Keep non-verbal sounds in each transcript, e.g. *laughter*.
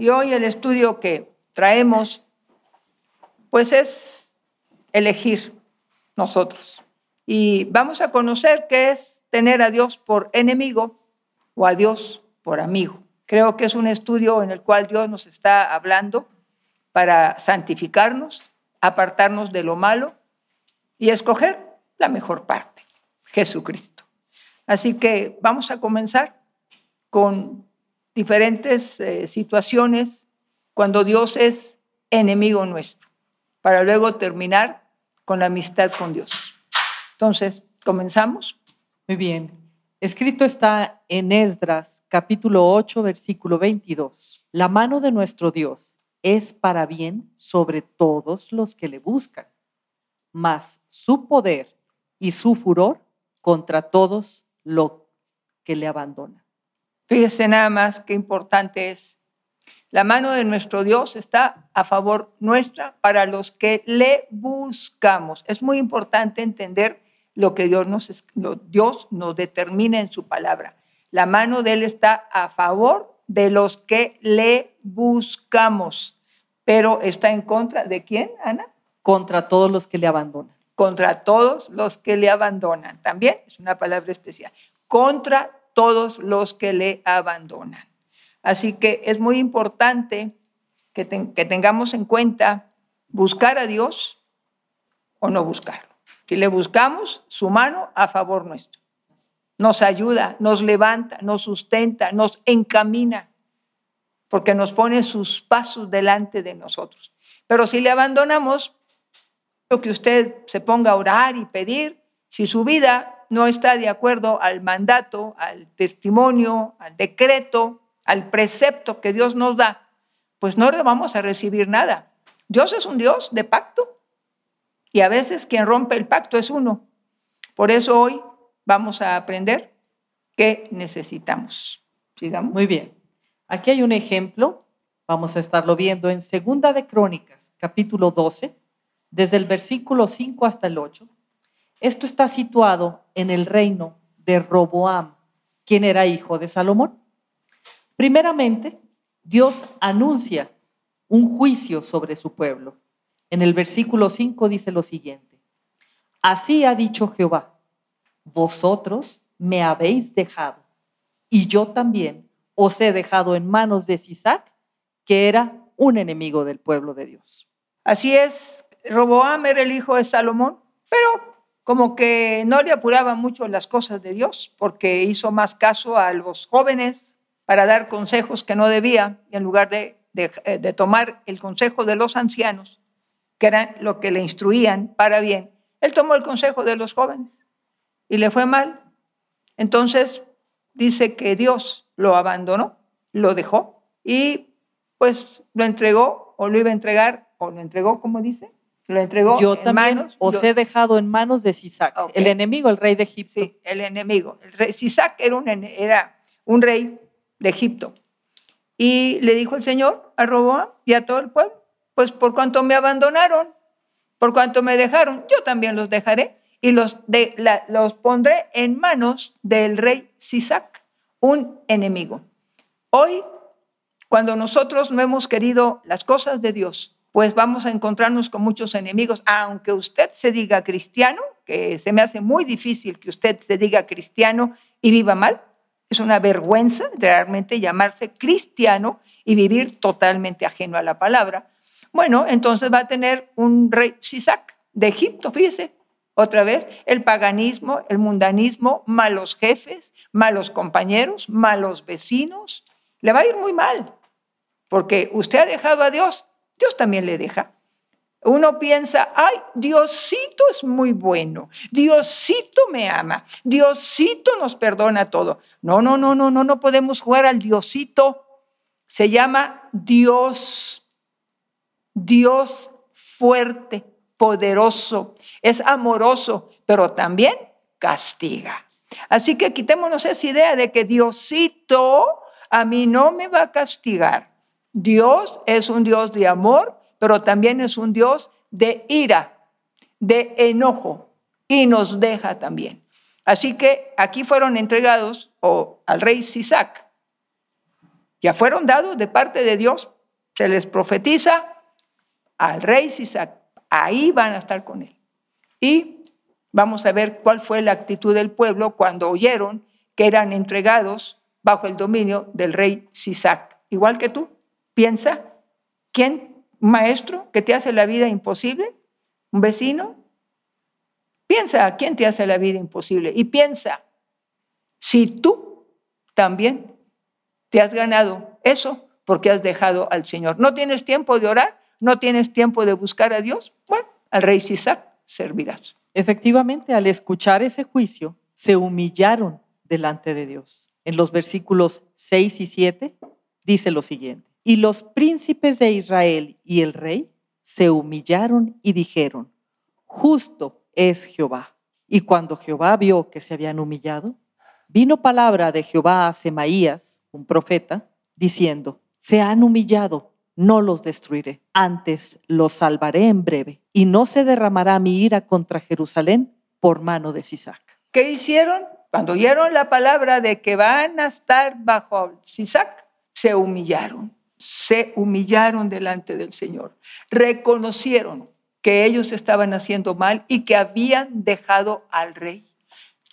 Y hoy el estudio que traemos, pues es elegir nosotros. Y vamos a conocer qué es tener a Dios por enemigo o a Dios por amigo. Creo que es un estudio en el cual Dios nos está hablando para santificarnos, apartarnos de lo malo y escoger la mejor parte, Jesucristo. Así que vamos a comenzar con diferentes eh, situaciones cuando Dios es enemigo nuestro, para luego terminar con la amistad con Dios. Entonces, comenzamos. Muy bien. Escrito está en Esdras capítulo 8 versículo 22. La mano de nuestro Dios es para bien sobre todos los que le buscan, mas su poder y su furor contra todos los que le abandonan. Fíjese nada más qué importante es. La mano de nuestro Dios está a favor nuestra para los que le buscamos. Es muy importante entender lo que Dios nos, Dios nos determina en su palabra. La mano de Él está a favor de los que le buscamos, pero está en contra de quién, Ana? Contra todos los que le abandonan. Contra todos los que le abandonan. También es una palabra especial. Contra todos los que le abandonan. Así que es muy importante que, que tengamos en cuenta buscar a Dios o no buscarlo. Si le buscamos, su mano a favor nuestro. Nos ayuda, nos levanta, nos sustenta, nos encamina, porque nos pone sus pasos delante de nosotros. Pero si le abandonamos, lo que usted se ponga a orar y pedir, si su vida no está de acuerdo al mandato, al testimonio, al decreto, al precepto que Dios nos da, pues no le vamos a recibir nada. Dios es un Dios de pacto y a veces quien rompe el pacto es uno. Por eso hoy vamos a aprender qué necesitamos. Sigamos. Muy bien. Aquí hay un ejemplo. Vamos a estarlo viendo en Segunda de Crónicas, capítulo 12, desde el versículo 5 hasta el 8. Esto está situado en el reino de Roboam, quien era hijo de Salomón. Primeramente, Dios anuncia un juicio sobre su pueblo en el versículo 5 dice lo siguiente. Así ha dicho Jehová, vosotros me habéis dejado, y yo también os he dejado en manos de Sisac, que era un enemigo del pueblo de Dios. Así es, Roboam era el hijo de Salomón, pero como que no le apuraba mucho las cosas de Dios, porque hizo más caso a los jóvenes para dar consejos que no debía, y en lugar de, de tomar el consejo de los ancianos, que eran lo que le instruían para bien, él tomó el consejo de los jóvenes y le fue mal. Entonces dice que Dios lo abandonó, lo dejó y pues lo entregó o lo iba a entregar o lo entregó, como dice, lo entregó yo también os he dejado en manos de Sisac, el enemigo, el rey de Egipto. Sí, el enemigo. El rey, Sisac era un, era un rey de Egipto. Y le dijo el Señor a Roboam y a todo el pueblo, pues por cuanto me abandonaron, por cuanto me dejaron, yo también los dejaré y los, de, los pondré en manos del rey Sisac, un enemigo. Hoy, cuando nosotros no hemos querido las cosas de Dios, pues vamos a encontrarnos con muchos enemigos, aunque usted se diga cristiano, que se me hace muy difícil que usted se diga cristiano y viva mal. Es una vergüenza realmente llamarse cristiano y vivir totalmente ajeno a la palabra. Bueno, entonces va a tener un rey Sisac de Egipto, fíjese, otra vez, el paganismo, el mundanismo, malos jefes, malos compañeros, malos vecinos. Le va a ir muy mal, porque usted ha dejado a Dios, Dios también le deja. Uno piensa, ay, Diosito es muy bueno, Diosito me ama, Diosito nos perdona todo. No, no, no, no, no, no podemos jugar al Diosito. Se llama Dios. Dios fuerte, poderoso, es amoroso, pero también castiga. Así que quitémonos esa idea de que Diosito a mí no me va a castigar. Dios es un Dios de amor, pero también es un Dios de ira, de enojo, y nos deja también. Así que aquí fueron entregados o al rey Sisac ya fueron dados de parte de Dios. Se les profetiza al rey Sisac. Ahí van a estar con él. Y vamos a ver cuál fue la actitud del pueblo cuando oyeron que eran entregados bajo el dominio del rey Sisac. Igual que tú, piensa, ¿quién, maestro, que te hace la vida imposible? ¿Un vecino? Piensa, ¿quién te hace la vida imposible? Y piensa, si tú también te has ganado eso porque has dejado al Señor. ¿No tienes tiempo de orar? ¿No tienes tiempo de buscar a Dios? Bueno, al rey Sisac servirás. Efectivamente, al escuchar ese juicio, se humillaron delante de Dios. En los versículos 6 y 7 dice lo siguiente, y los príncipes de Israel y el rey se humillaron y dijeron, justo es Jehová. Y cuando Jehová vio que se habían humillado, vino palabra de Jehová a Semaías, un profeta, diciendo, se han humillado, no los destruiré, antes los salvaré en breve, y no se derramará mi ira contra Jerusalén por mano de Sisac. ¿Qué hicieron? Cuando oyeron la palabra de que van a estar bajo Sisac, se humillaron, se humillaron delante del Señor, reconocieron que ellos estaban haciendo mal y que habían dejado al rey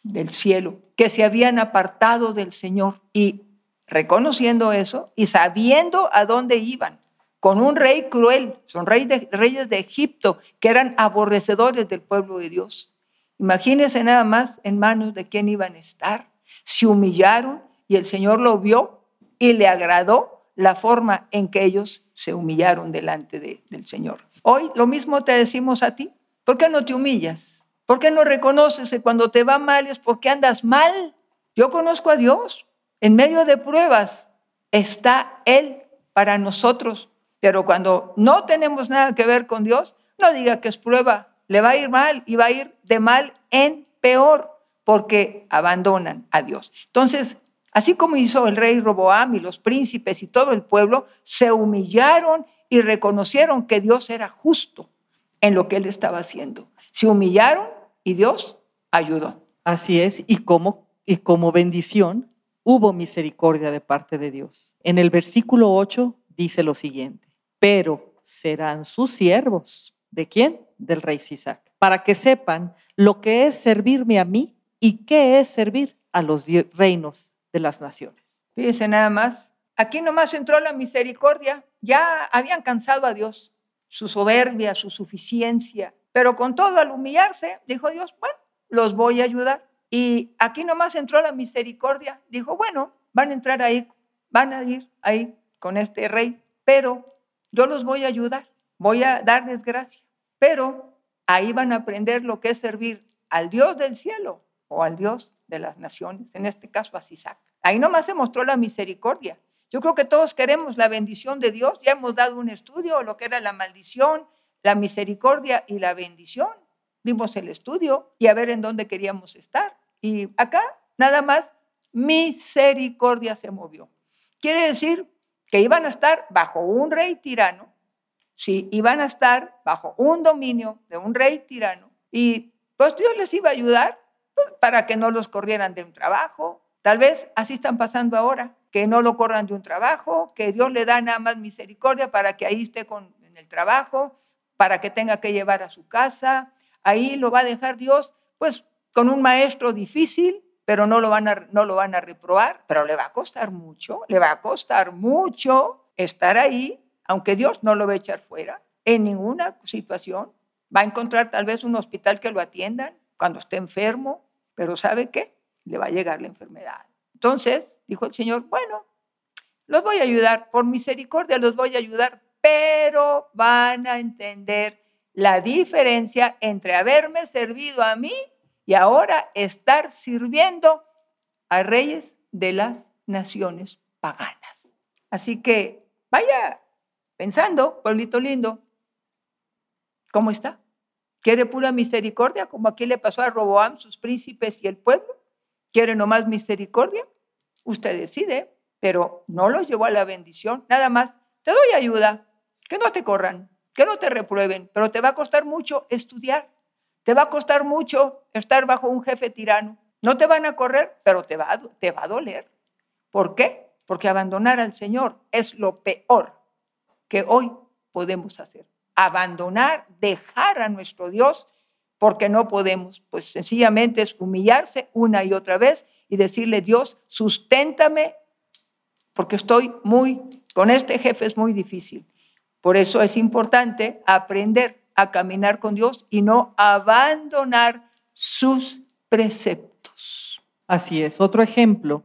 del cielo, que se habían apartado del Señor y reconociendo eso y sabiendo a dónde iban, con un rey cruel, son reyes de, reyes de Egipto que eran aborrecedores del pueblo de Dios. Imagínense nada más en manos de quién iban a estar. Se humillaron y el Señor lo vio y le agradó la forma en que ellos se humillaron delante del Señor. Hoy lo mismo te decimos a ti. ¿Por qué no te humillas? ¿Por qué no reconoces que cuando te va mal es porque andas mal? Yo conozco a Dios. En medio de pruebas está Él para nosotros. Pero cuando no tenemos nada que ver con Dios, no diga que es prueba. Le va a ir mal y va a ir de mal en peor porque abandonan a Dios. Entonces, Así como hizo el rey Roboam y los príncipes y todo el pueblo, se humillaron y reconocieron que Dios era justo en lo que él estaba haciendo. Se humillaron y Dios ayudó. Así es, y como, y como bendición hubo misericordia de parte de Dios. En el versículo 8 dice lo siguiente, pero serán sus siervos. ¿De quién? Del rey Sisac. Para que sepan lo que es servirme a mí y qué es servir a los reinos de las naciones. Fíjense nada más, aquí nomás entró la misericordia, ya habían cansado a Dios, su soberbia, su suficiencia, pero con todo al humillarse, dijo Dios, bueno, los voy a ayudar. Y aquí nomás entró la misericordia, dijo, bueno, van a entrar ahí, van a ir ahí con este rey, pero yo los voy a ayudar, voy a darles gracia, pero ahí van a aprender lo que es servir al Dios del cielo o al Dios de las naciones, en este caso a Sisac. Ahí nomás se mostró la misericordia. Yo creo que todos queremos la bendición de Dios. Ya hemos dado un estudio, lo que era la maldición, la misericordia y la bendición. Dimos el estudio y a ver en dónde queríamos estar. Y acá nada más misericordia se movió. Quiere decir que iban a estar bajo un rey tirano, sí, iban a estar bajo un dominio de un rey tirano y pues Dios les iba a ayudar para que no los corrieran de un trabajo. Tal vez así están pasando ahora, que no lo corran de un trabajo, que Dios le da nada más misericordia para que ahí esté con, en el trabajo, para que tenga que llevar a su casa. Ahí lo va a dejar Dios, pues con un maestro difícil, pero no lo van a, no lo van a reprobar, pero le va a costar mucho, le va a costar mucho estar ahí, aunque Dios no lo va a echar fuera en ninguna situación. Va a encontrar tal vez un hospital que lo atiendan cuando esté enfermo, pero ¿sabe qué? Le va a llegar la enfermedad. Entonces, dijo el Señor, bueno, los voy a ayudar, por misericordia los voy a ayudar, pero van a entender la diferencia entre haberme servido a mí y ahora estar sirviendo a reyes de las naciones paganas. Así que vaya pensando, pueblito lindo, ¿cómo está? ¿Quiere pura misericordia, como aquí le pasó a Roboam, sus príncipes y el pueblo? ¿Quiere nomás misericordia? Usted decide, pero no lo llevó a la bendición. Nada más, te doy ayuda, que no te corran, que no te reprueben, pero te va a costar mucho estudiar. Te va a costar mucho estar bajo un jefe tirano. No te van a correr, pero te va a, te va a doler. ¿Por qué? porque abandonar al Señor es lo peor que hoy podemos hacer. Abandonar, dejar a nuestro Dios, porque no podemos. Pues sencillamente es humillarse una y otra vez y decirle, Dios, susténtame, porque estoy muy, con este jefe es muy difícil. Por eso es importante aprender a caminar con Dios y no abandonar sus preceptos. Así es. Otro ejemplo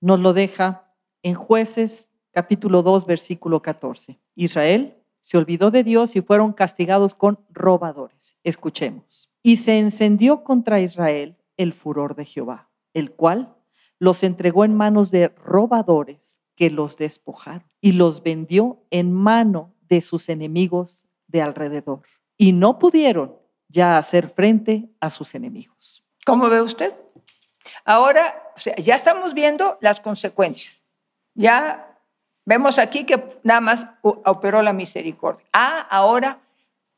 nos lo deja en jueces capítulo 2, versículo 14. Israel se olvidó de Dios y fueron castigados con robadores. Escuchemos. Y se encendió contra Israel el furor de Jehová, el cual los entregó en manos de robadores que los despojaron y los vendió en mano de sus enemigos de alrededor. Y no pudieron ya hacer frente a sus enemigos. ¿Cómo ve usted? Ahora ya estamos viendo las consecuencias. Ya vemos aquí que nada más operó la misericordia. Ah, ahora,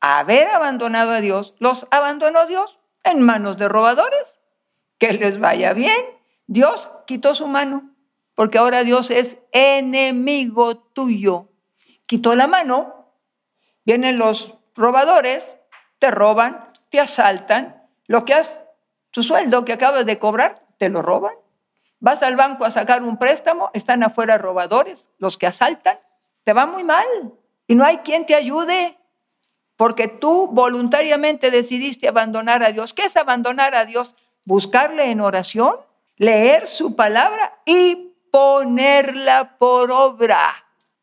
haber abandonado a Dios, los abandonó Dios en manos de robadores. Que les vaya bien. Dios quitó su mano, porque ahora Dios es enemigo tuyo. Quitó la mano, vienen los robadores, te roban, te asaltan, lo que has, tu sueldo que acabas de cobrar, te lo roban. Vas al banco a sacar un préstamo, están afuera robadores, los que asaltan, te va muy mal y no hay quien te ayude porque tú voluntariamente decidiste abandonar a Dios. ¿Qué es abandonar a Dios? Buscarle en oración, leer su palabra y ponerla por obra.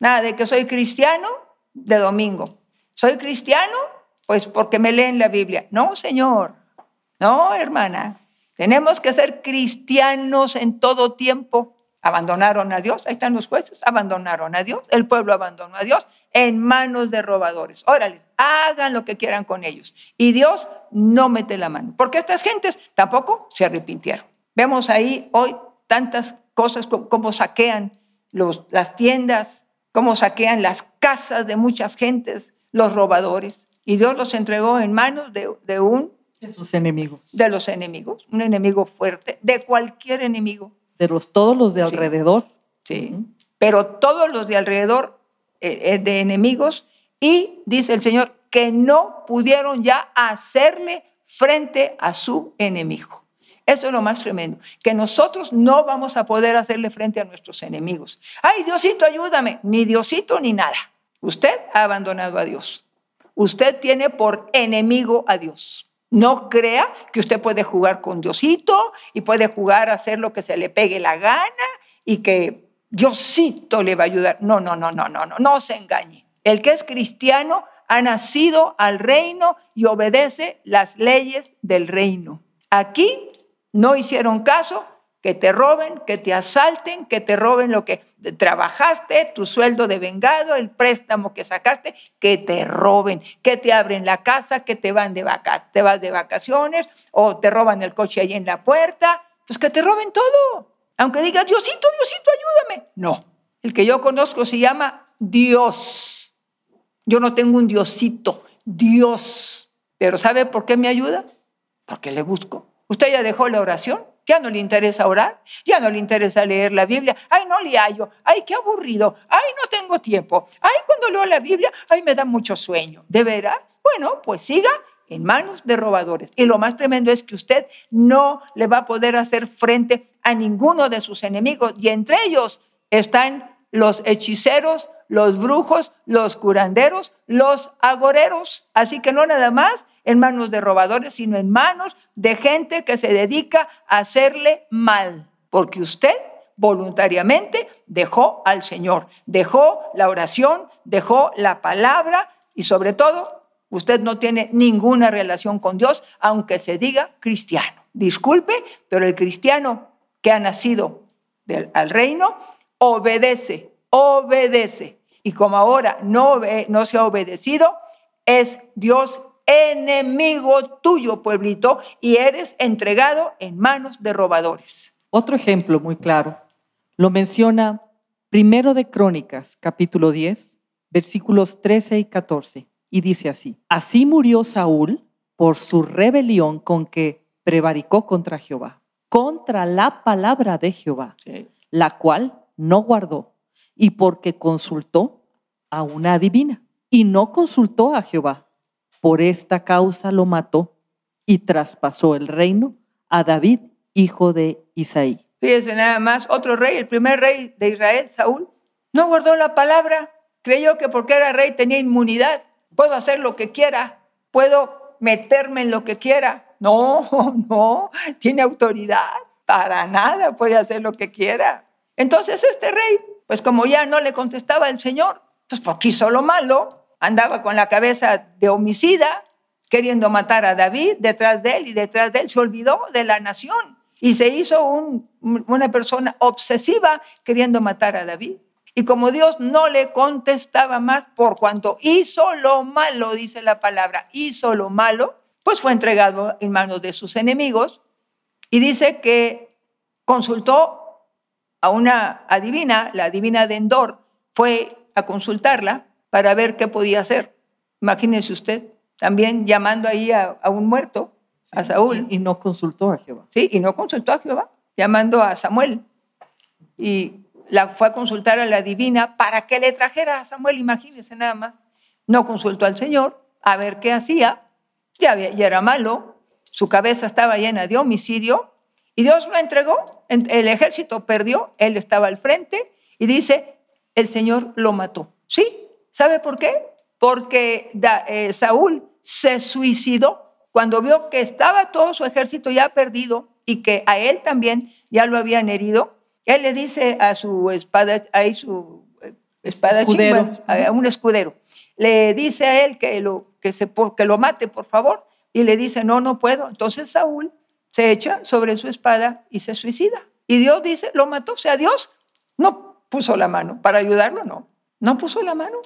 Nada de que soy cristiano de domingo. Soy cristiano, pues porque me leen la Biblia. No, Señor. No, hermana. Tenemos que ser cristianos en todo tiempo. Abandonaron a Dios, ahí están los jueces, abandonaron a Dios, el pueblo abandonó a Dios en manos de robadores. Órale, hagan lo que quieran con ellos. Y Dios no mete la mano, porque estas gentes tampoco se arrepintieron. Vemos ahí hoy tantas cosas como, saquean las tiendas, cómo saquean las casas de muchas gentes, los robadores. Y Dios los entregó en manos de un de sus enemigos. De los enemigos, un enemigo fuerte, de cualquier enemigo. De los, todos los de alrededor. Sí, pero todos los de alrededor eh, eh, de enemigos y dice el Señor que no pudieron ya hacerle frente a su enemigo. Eso es lo más tremendo, que nosotros no vamos a poder hacerle frente a nuestros enemigos. Ay, Diosito, ayúdame. Ni Diosito ni nada. Usted ha abandonado a Dios. Usted tiene por enemigo a Dios. No crea que usted puede jugar con Diosito y puede jugar a hacer lo que se le pegue la gana y que Diosito le va a ayudar. No, no, no, no, no, no, no se engañe. El que es cristiano ha nacido al reino y obedece las leyes del reino. Aquí no hicieron caso que te roben, que te asalten, que te roben lo que trabajaste, tu sueldo de vengado, el préstamo que sacaste, que te roben, que te abren la casa, que te van de vaca te vas de vacaciones o te roban el coche ahí en la puerta, pues que te roben todo. Aunque digas, Diosito, Diosito, ayúdame. No, el que yo conozco se llama Dios. Yo no tengo un Diosito, Dios. Pero ¿sabe por qué me ayuda? Porque le busco. ¿Usted ya dejó la oración? Ya no le interesa orar, ya no le interesa leer la Biblia, ay, no le hallo, ay, qué aburrido, ay, no tengo tiempo, ay, cuando leo la Biblia, ay, me da mucho sueño. ¿De veras? Bueno, pues siga en manos de robadores. Y lo más tremendo es que usted no le va a poder hacer frente a ninguno de sus enemigos, y entre ellos están los hechiceros, los brujos, los curanderos, los agoreros. Así que no nada más en manos de robadores, sino en manos de gente que se dedica a hacerle mal, porque usted voluntariamente dejó al Señor, dejó la oración, dejó la palabra y sobre todo usted no tiene ninguna relación con Dios, aunque se diga cristiano. Disculpe, pero el cristiano que ha nacido del, al reino obedece, obedece. Y como ahora no, no se ha obedecido, es Dios enemigo tuyo, pueblito, y eres entregado en manos de robadores. Otro ejemplo muy claro lo menciona primero de Crónicas, capítulo 10, versículos 13 y 14, y dice así, así murió Saúl por su rebelión con que prevaricó contra Jehová, contra la palabra de Jehová, la cual no guardó y porque consultó a una adivina y no consultó a Jehová. Por esta causa lo mató y traspasó el reino a David, hijo de Isaí. Fíjense nada más, otro rey, el primer rey de Israel, Saúl, no guardó la palabra, creyó que porque era rey tenía inmunidad, puedo hacer lo que quiera, puedo meterme en lo que quiera. No, *laughs* no, tiene autoridad, para nada puede hacer lo que quiera. Entonces este rey, pues como ya no le contestaba el Señor, pues porque hizo lo malo, andaba con la cabeza de homicida, queriendo matar a David detrás de él y detrás de él. Se olvidó de la nación y se hizo una persona obsesiva queriendo matar a David. Y como Dios no le contestaba más por cuanto hizo lo malo, dice la palabra, hizo lo malo, pues fue entregado en manos de sus enemigos. Y dice que consultó a una adivina, la adivina de Endor, fue a consultarla para ver qué podía hacer. Imagínese usted, también llamando ahí a, un muerto, a Saúl. Y, y, no consultó a Jehová. Sí, y no consultó a Jehová, llamando a Samuel. Y la fue a consultar a la divina para que le trajera a Samuel, imagínense nada más. No consultó al Señor a ver qué hacía, ya, ya era malo, su cabeza estaba llena de homicidio, y Dios lo entregó, el ejército perdió, él estaba al frente, y dice, el Señor lo mató. ¿Sí? ¿Sabe por qué? Porque eh, Saúl se suicidó cuando vio que estaba todo su ejército ya perdido y que a él también ya lo habían herido él le dice a su espada, ahí su eh, espada a un escudero, le dice a él que lo, que, se, que lo mate, por favor, y le dice, no, no puedo. Entonces Saúl se echa sobre su espada y se suicida. Y Dios dice, lo mató. O sea, Dios no puso la mano. Para ayudarlo, no. No puso la mano.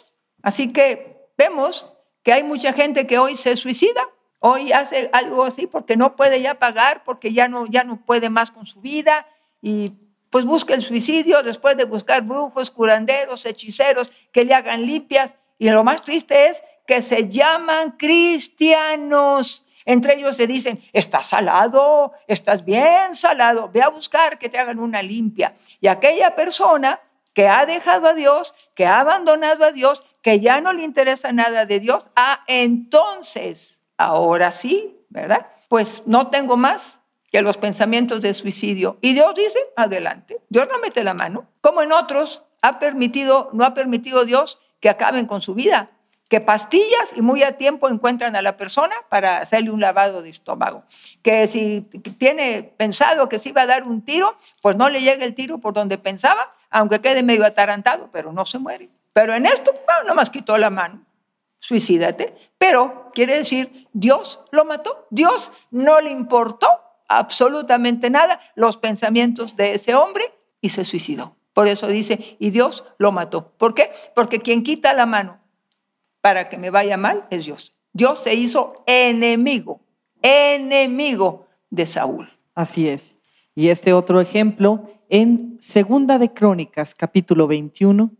Así que vemos que hay mucha gente que hoy se suicida, hoy hace algo así porque no puede ya pagar, porque ya no, ya no puede más con su vida y pues busca el suicidio después de buscar brujos, curanderos, hechiceros que le hagan limpias. Y lo más triste es que se llaman cristianos. Entre ellos se dicen, estás salado, estás bien salado, ve a buscar que te hagan una limpia. Y aquella persona que ha dejado a Dios, que ha abandonado a Dios, que ya no le interesa nada de Dios, ah, entonces, ahora sí, ¿verdad? Pues no tengo más, que los pensamientos de suicidio. Y Dios dice, adelante. Dios no mete la mano. Como en otros, ha permitido, no ha permitido Dios que acaben con su vida, que pastillas y muy a tiempo encuentran a la persona para hacerle un lavado de estómago. Que si tiene pensado que se iba a dar un tiro, pues no le llega el tiro por donde pensaba, aunque quede medio atarantado, pero no se muere. Pero en esto, no nomás quitó la mano. Suicídate. Pero quiere decir, Dios lo mató. Dios no le importó absolutamente nada los pensamientos de ese hombre y se suicidó. Por eso dice, y Dios lo mató. ¿Por qué? Porque quien quita la mano para que me vaya mal es Dios. Dios se hizo enemigo, enemigo de Saúl. Así es. Y este otro ejemplo en Segunda de Crónicas, capítulo 21,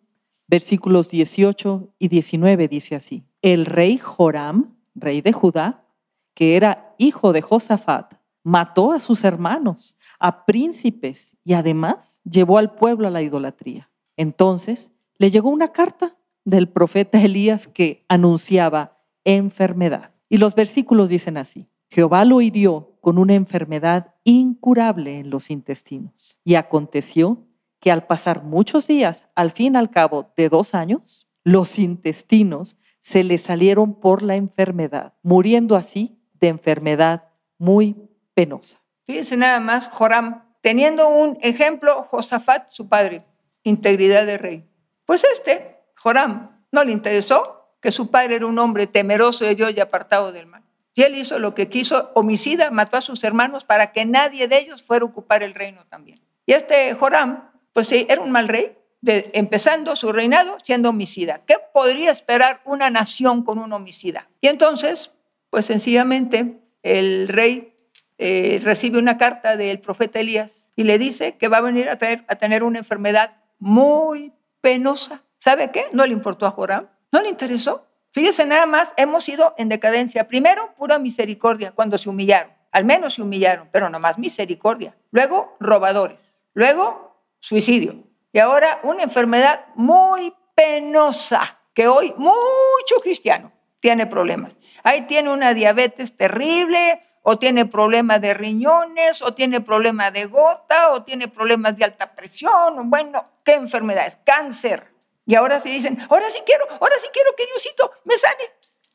versículos 18 y 19 dice así: El rey Joram, rey de Judá, que era hijo de Josafat, mató a sus hermanos, a príncipes y además llevó al pueblo a la idolatría. Entonces le llegó una carta del profeta Elías que anunciaba enfermedad. Y los versículos dicen así, Jehová lo hirió con una enfermedad incurable en los intestinos. Y aconteció que al pasar muchos días, al fin al cabo de dos años, los intestinos se le salieron por la enfermedad, muriendo así de enfermedad muy penosa. Fíjense nada más, Joram, teniendo un ejemplo, Josafat, su padre, integridad de rey. Pues este, Joram, no le interesó que su padre era un hombre temeroso de Dios y apartado del mal. Y él hizo lo que quiso, homicida, mató a sus hermanos para que nadie de ellos fuera a ocupar el reino también. Y este Joram, pues sí, era un mal rey, empezando su reinado siendo homicida. ¿Qué podría esperar una nación con un homicida? Y entonces, pues sencillamente, el rey eh, recibe una carta del profeta Elías y le dice que va a venir a, traer, a tener una enfermedad muy penosa. ¿Sabe qué? No le importó a Joram, no le interesó. Fíjese nada más, hemos ido en decadencia. Primero, pura misericordia cuando se humillaron. Al menos se humillaron, pero no más misericordia. Luego, robadores. Luego, suicidio. Y ahora una enfermedad muy penosa, que hoy mucho cristiano tiene problemas. Ahí tiene una diabetes terrible, o tiene problemas de riñones, o tiene problemas de gota, o tiene problemas de alta presión, bueno, ¿qué enfermedades? Cáncer. Y ahora se dicen, ahora sí quiero, ahora sí quiero que Diosito me sane.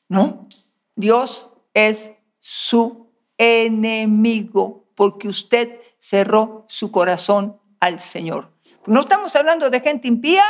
No, Dios es su enemigo porque usted cerró su corazón al Señor. No estamos hablando de gente impía,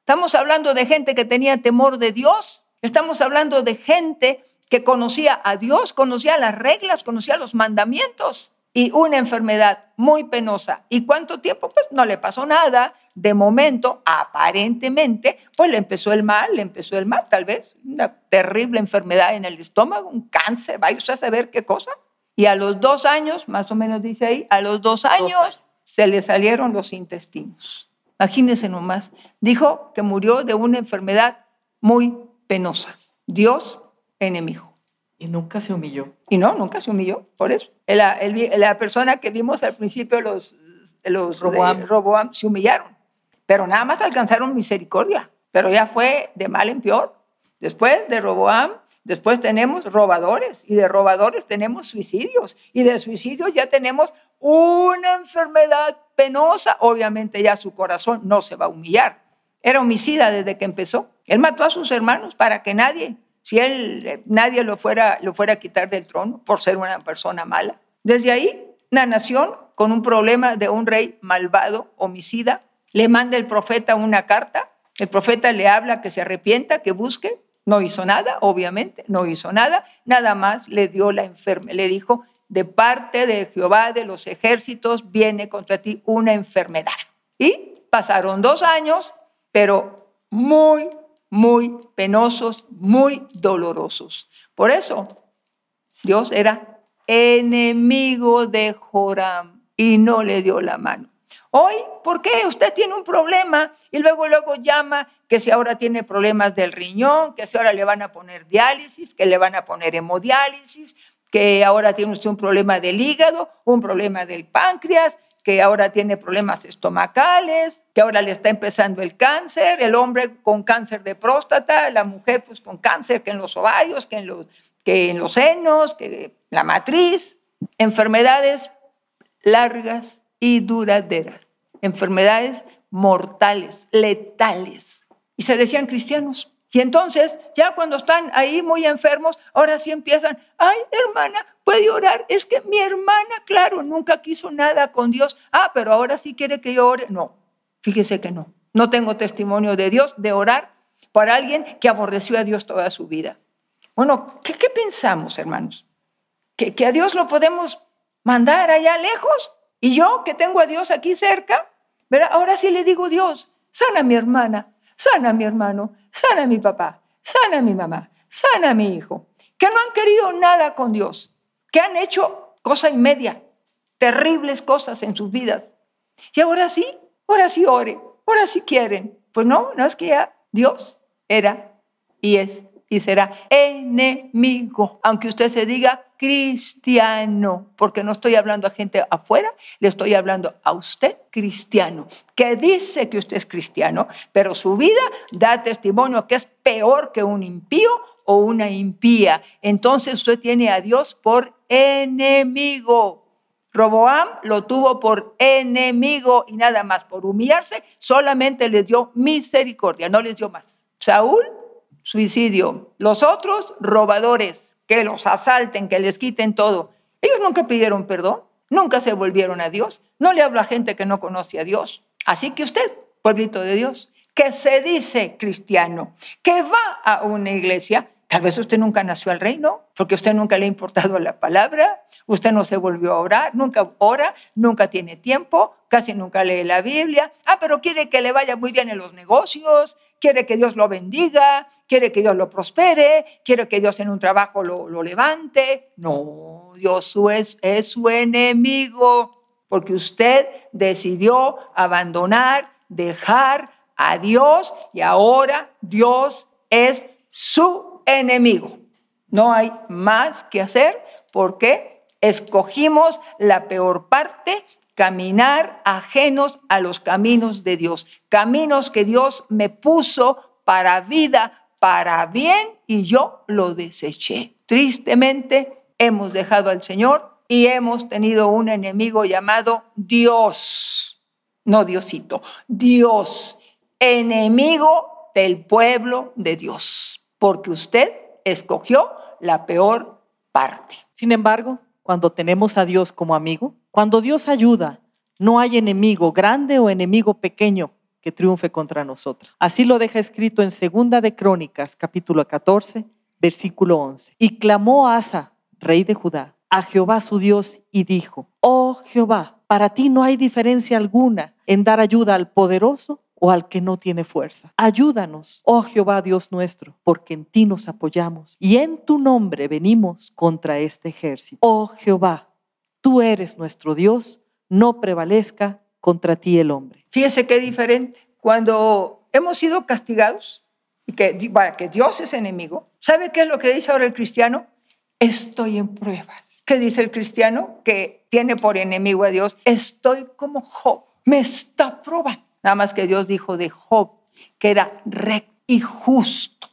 estamos hablando de gente que tenía temor de Dios, estamos hablando de gente que conocía a Dios, conocía las reglas, conocía los mandamientos y una enfermedad muy penosa. ¿Y cuánto tiempo? Pues no le pasó nada. De momento, aparentemente, pues le empezó el mal, le empezó el mal, tal vez una terrible enfermedad en el estómago, un cáncer, vaya usted a saber qué cosa. Y a los dos años, más o menos dice ahí, a los dos años se le salieron los intestinos. Imagínense nomás. Dijo que murió de una enfermedad muy penosa. Dios enemigo. Y nunca se humilló. Y no, nunca se humilló, por eso. La, la persona que vimos al principio, los, los Roboam. se humillaron, pero nada más alcanzaron misericordia, pero ya fue de mal en peor. Después de Roboam, después tenemos robadores, y de robadores tenemos suicidios, y de suicidios ya tenemos una enfermedad penosa. Obviamente ya su corazón no se va a humillar. Era homicida desde que empezó. Él mató a sus hermanos para que nadie si él, eh, nadie lo fuera, lo fuera a quitar del trono por ser una persona mala. Desde ahí, una nación con un problema de un rey malvado, homicida, le manda el profeta una carta, el profeta le habla que se arrepienta, que busque, no hizo nada, obviamente, no hizo nada, nada más le dio la enfermedad, le dijo, de parte de Jehová de los ejércitos viene contra ti una enfermedad. Y pasaron dos años, pero muy, muy penosos, muy dolorosos. Por eso, Dios era enemigo de Joram y no le dio la mano. Hoy, ¿por qué usted tiene un problema y luego luego llama que si ahora tiene problemas del riñón, que si ahora le van a poner diálisis, que le van a poner hemodiálisis, que ahora tiene usted un problema del hígado, un problema del páncreas, que ahora tiene problemas estomacales, que ahora le está empezando el cáncer, el hombre con cáncer de próstata, la mujer pues con cáncer que en los ovarios, que en los, que en los senos, que la matriz, enfermedades largas y duraderas, enfermedades mortales, letales. Y se decían cristianos. Y entonces, ya cuando están ahí muy enfermos, ahora sí empiezan, ay, hermana, puede orar. Es que mi hermana, claro, nunca quiso nada con Dios. Ah, pero ahora sí quiere que yo ore. No, fíjese que no. No tengo testimonio de Dios de orar por alguien que aborreció a Dios toda su vida. Bueno, ¿qué, pensamos, hermanos? ¿Que, ¿Que a Dios lo podemos mandar allá lejos? Y yo, que tengo a Dios aquí cerca, ¿verdad? ahora sí le digo, Dios, sana a mi hermana, sana mi hermano, sana mi papá, sana mi mamá, sana mi hijo, que no han querido nada con Dios, que han hecho cosa y media, terribles cosas en sus vidas. Y ahora sí, ahora sí ore, ahora sí quieren. Pues no, no es que ya Dios era y es y será enemigo, aunque usted se diga cristiano, porque no estoy hablando a gente afuera, le estoy hablando a usted cristiano, que dice que usted es cristiano, pero su vida da testimonio que es peor que un impío o una impía. Entonces usted tiene a Dios por enemigo. Roboam lo tuvo por enemigo y nada más por humillarse, solamente le dio misericordia, no les dio más. Saúl suicidio. Los otros, robadores, que los asalten, que les quiten todo. Ellos nunca pidieron perdón, nunca se volvieron a Dios. No le hablo a gente que no conoce a Dios. Así que usted, pueblito de Dios, que se dice cristiano, que va a una iglesia, tal vez usted nunca nació al reino, porque usted nunca le ha importado la palabra, usted no se volvió a orar, nunca ora, nunca tiene tiempo, casi nunca lee la Biblia. Ah, pero quiere que le vaya muy bien en los negocios, quiere que Dios lo bendiga, quiere que Dios lo prospere, quiere que Dios en un trabajo lo, levante. No, Dios es, es su enemigo, porque usted decidió abandonar, dejar a Dios y ahora Dios es su enemigo. No hay más que hacer porque escogimos la peor parte caminar ajenos a los caminos de Dios, caminos que Dios me puso para vida, para bien, y yo lo deseché. Tristemente hemos dejado al Señor y hemos tenido un enemigo llamado Dios, no Diosito, Dios, enemigo del pueblo de Dios, porque usted escogió la peor parte. Sin embargo, cuando tenemos a Dios como amigo, cuando Dios ayuda, no hay enemigo grande o enemigo pequeño que triunfe contra nosotros. Así lo deja escrito en Segunda de Crónicas, capítulo 14, versículo 11. Y clamó Asa, rey de Judá, a Jehová su Dios y dijo, oh Jehová, para ti no hay diferencia alguna en dar ayuda al poderoso o al que no tiene fuerza. Ayúdanos, oh Jehová Dios nuestro, porque en ti nos apoyamos y en tu nombre venimos contra este ejército. Oh Jehová, tú eres nuestro Dios, no prevalezca contra ti el hombre. Fíjese qué diferente. Cuando hemos sido castigados y que, que Dios es enemigo, ¿sabe qué es lo que dice ahora el cristiano? Estoy en pruebas. ¿Qué dice el cristiano que tiene por enemigo a Dios? Estoy como Job. Me está probando. Nada más que Dios dijo de Job que era recto y justo.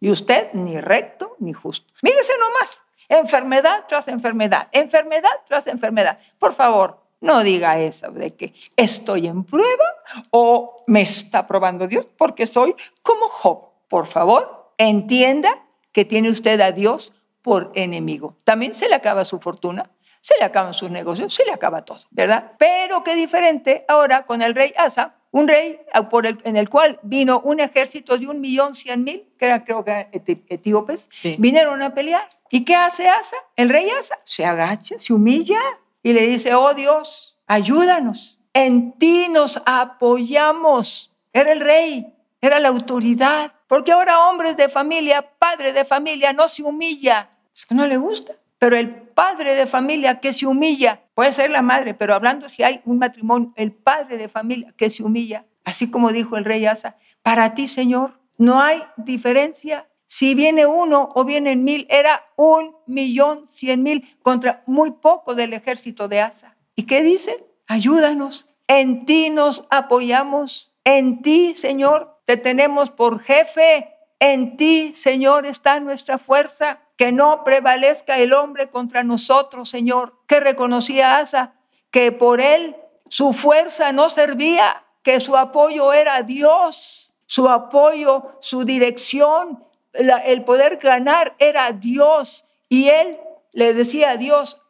Y usted ni recto ni justo. Mírese nomás, enfermedad tras enfermedad, enfermedad tras enfermedad. Por favor, no diga eso de que estoy en prueba o me está probando Dios porque soy como Job. Por favor, entienda que tiene usted a Dios por enemigo. También se le acaba su fortuna, se le acaban sus negocios, se le acaba todo, ¿verdad? Pero qué diferente ahora con el rey Asa, un rey por el, en el cual vino un ejército de un millón cien mil, que eran creo que etíopes, vinieron a pelear. ¿Y qué hace Asa? El rey Asa se agacha, se humilla y le dice, oh Dios, ayúdanos, en ti nos apoyamos. Era el rey, era la autoridad. Porque ahora hombres de familia, padre de familia, no se humilla. Es que no le gusta. Pero el padre de familia que se humilla, puede ser la madre, pero hablando si hay un matrimonio, el padre de familia que se humilla, así como dijo el rey Asa, para ti, Señor, no hay diferencia. Si viene uno o vienen mil, era un millón cien mil contra muy poco del ejército de Asa. ¿Y qué dice? Ayúdanos, en ti nos apoyamos, en ti, Señor, te tenemos por jefe, en ti, Señor, está nuestra fuerza que no prevalezca el hombre contra nosotros, Señor, que reconocía Asa, que por él su fuerza no servía, que su apoyo era Dios, su apoyo, su dirección, el poder ganar era Dios. Y él le decía a Dios,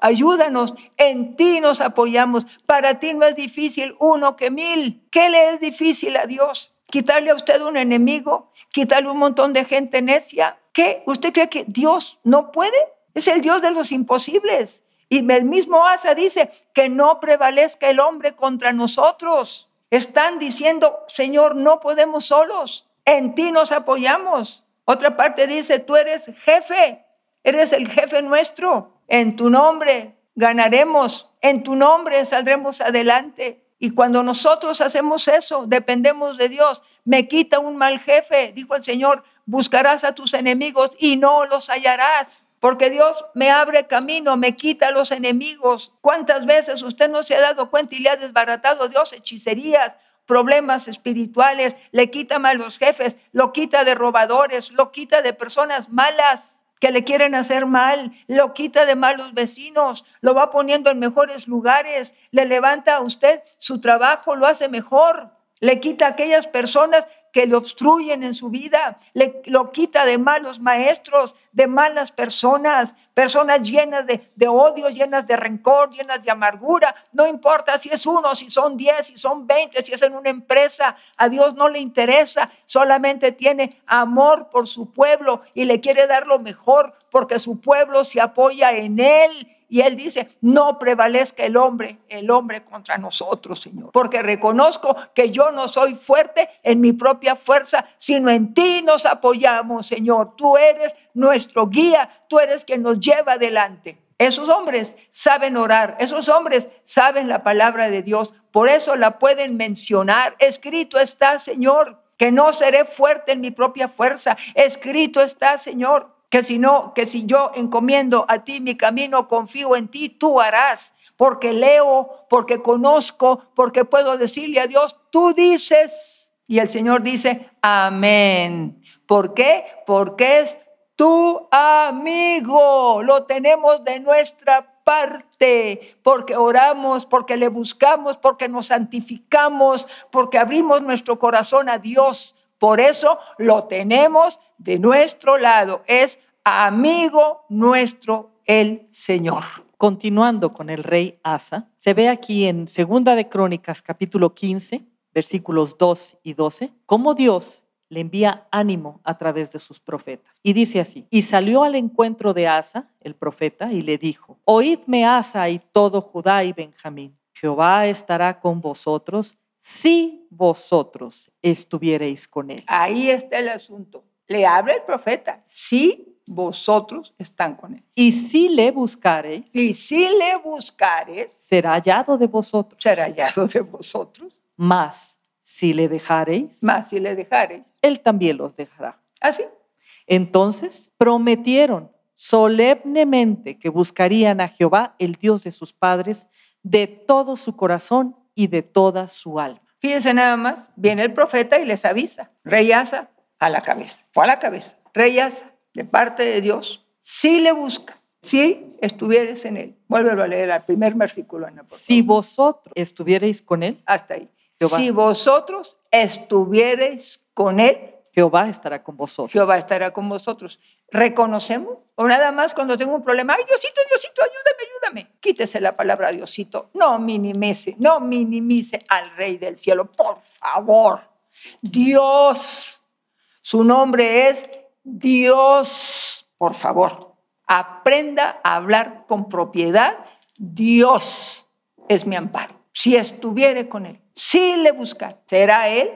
ayúdanos, en ti nos apoyamos, para ti no es difícil uno que mil. ¿Qué le es difícil a Dios? Quitarle a usted un enemigo, quitarle un montón de gente necia. ¿Qué? ¿Usted cree que Dios no puede? Es el Dios de los imposibles. Y el mismo Asa dice que no prevalezca el hombre contra nosotros. Están diciendo, Señor, no podemos solos. En ti nos apoyamos. Otra parte dice, tú eres jefe, eres el jefe nuestro. En tu nombre ganaremos, en tu nombre saldremos adelante. Y cuando nosotros hacemos eso, dependemos de Dios. Me quita un mal jefe, dijo el Señor, buscarás a tus enemigos y no los hallarás. Porque Dios me abre camino, me quita los enemigos. ¿Cuántas veces usted no se ha dado cuenta y le ha desbaratado a Dios hechicerías, problemas espirituales, le quita malos jefes, lo quita de robadores, lo quita de personas malas? Que le quieren hacer mal, lo quita de malos vecinos, lo va poniendo en mejores lugares, le levanta a usted su trabajo, lo hace mejor, le quita a aquellas personas que le obstruyen en su vida, le, lo quita de malos maestros, de malas personas, personas llenas de, de odio, llenas de rencor, llenas de amargura. No importa si es uno, si son diez, si son veinte, si es en una empresa, a Dios no le interesa, solamente tiene amor por su pueblo y le quiere dar lo mejor porque su pueblo se apoya en él y él dice, no prevalezca el hombre, el hombre contra nosotros, Señor. Porque reconozco que yo no soy fuerte en mi propia fuerza, sino en ti nos apoyamos, Señor. Tú eres nuestro guía, tú eres quien nos lleva adelante. Esos hombres saben orar, esos hombres saben la palabra de Dios, por eso la pueden mencionar. Escrito está, Señor, que no seré fuerte en mi propia fuerza. Escrito está, Señor, que si no, que si yo encomiendo a ti mi camino, confío en ti, tú harás. porque leo, porque conozco, porque puedo decirle a Dios, tú dices. Y el Señor dice, amén. ¿Por qué? Porque es tu amigo. Lo tenemos de nuestra parte, porque oramos, porque le buscamos, porque nos santificamos, porque abrimos nuestro corazón a Dios. Por eso lo tenemos de nuestro lado. Es amigo nuestro el Señor. Continuando con el rey Asa, se ve aquí en Segunda de Crónicas capítulo 15, versículos 2 y 12, cómo Dios le envía ánimo a través de sus profetas. Y dice así, y salió al encuentro de Asa, el profeta, y le dijo, oídme Asa y todo Judá y Benjamín, Jehová estará con vosotros si vosotros estuvierais con él. Ahí está el asunto. Le habla el profeta, si vosotros están con él. Y si le buscareis, Y si le buscares, será hallado de vosotros. será hallado de vosotros. Mas si le dejareis, Más si le dejares. él también los dejará. Así. Entonces prometieron solemnemente que buscarían a Jehová, el Dios de sus padres, de todo su corazón y de toda su alma. Fíjense nada más, viene el profeta y les avisa. Rey Asa, a la cabeza. Fue a la cabeza. Rey Asa, de parte de Dios, si le busca, si estuvieres en él. Vuélvelo a leer al primer versículo, Ana, Si vosotros estuvierais con él, Hasta ahí. Jehová. Si vosotros estuvierais con él, Jehová estará con vosotros. Jehová estará con vosotros. ¿Reconocemos? O nada más cuando tengo un problema, ay Diosito, Diosito, ayúdame, ayúdame. Quítese la palabra Diosito. No minimice, no minimice al Rey del cielo, por favor. Dios, su nombre es Dios, por favor. Aprenda a hablar con propiedad. Dios es mi amparo. Si estuviere con él, si le buscar, será él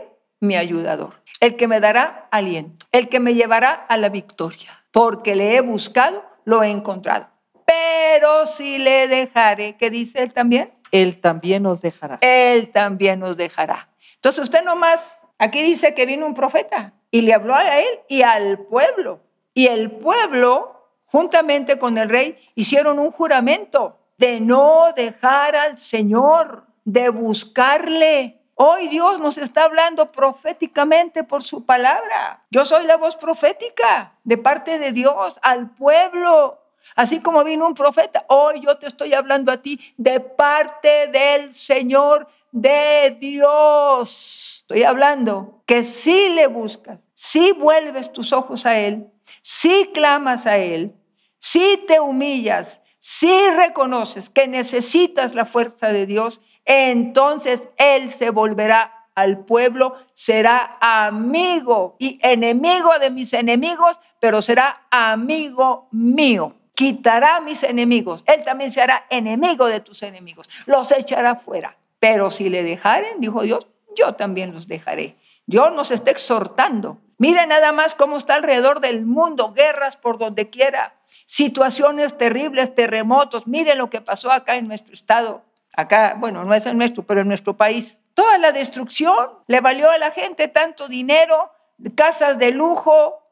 mi ayudador, el que me dará aliento, el que me llevará a la victoria, porque le he buscado, lo he encontrado. Pero si le dejaré, ¿qué dice él también? Él también os dejará. Él también nos dejará. Entonces usted nomás, aquí dice que vino un profeta y le habló a él y al pueblo. Y el pueblo, juntamente con el rey, hicieron un juramento de no dejar al Señor, de buscarle. Hoy Dios nos está hablando proféticamente por su palabra. Yo soy la voz profética de parte de Dios al pueblo. Así como vino un profeta, hoy yo te estoy hablando a ti de parte del Señor de Dios. Estoy hablando que si le buscas, si vuelves tus ojos a Él, si clamas a Él, si te humillas, si reconoces que necesitas la fuerza de Dios, entonces Él se volverá al pueblo, será amigo y enemigo de mis enemigos, pero será amigo mío. Quitará a mis enemigos. Él también será enemigo de tus enemigos. Los echará fuera. Pero si le dejaren, dijo Dios, yo también los dejaré. Dios nos está exhortando. Mire nada más cómo está alrededor del mundo, guerras por donde quiera, situaciones terribles, terremotos. Mire lo que pasó acá en nuestro estado. Acá, bueno, no es en nuestro, pero en nuestro país. Toda la destrucción le valió a la gente tanto dinero, casas de lujo,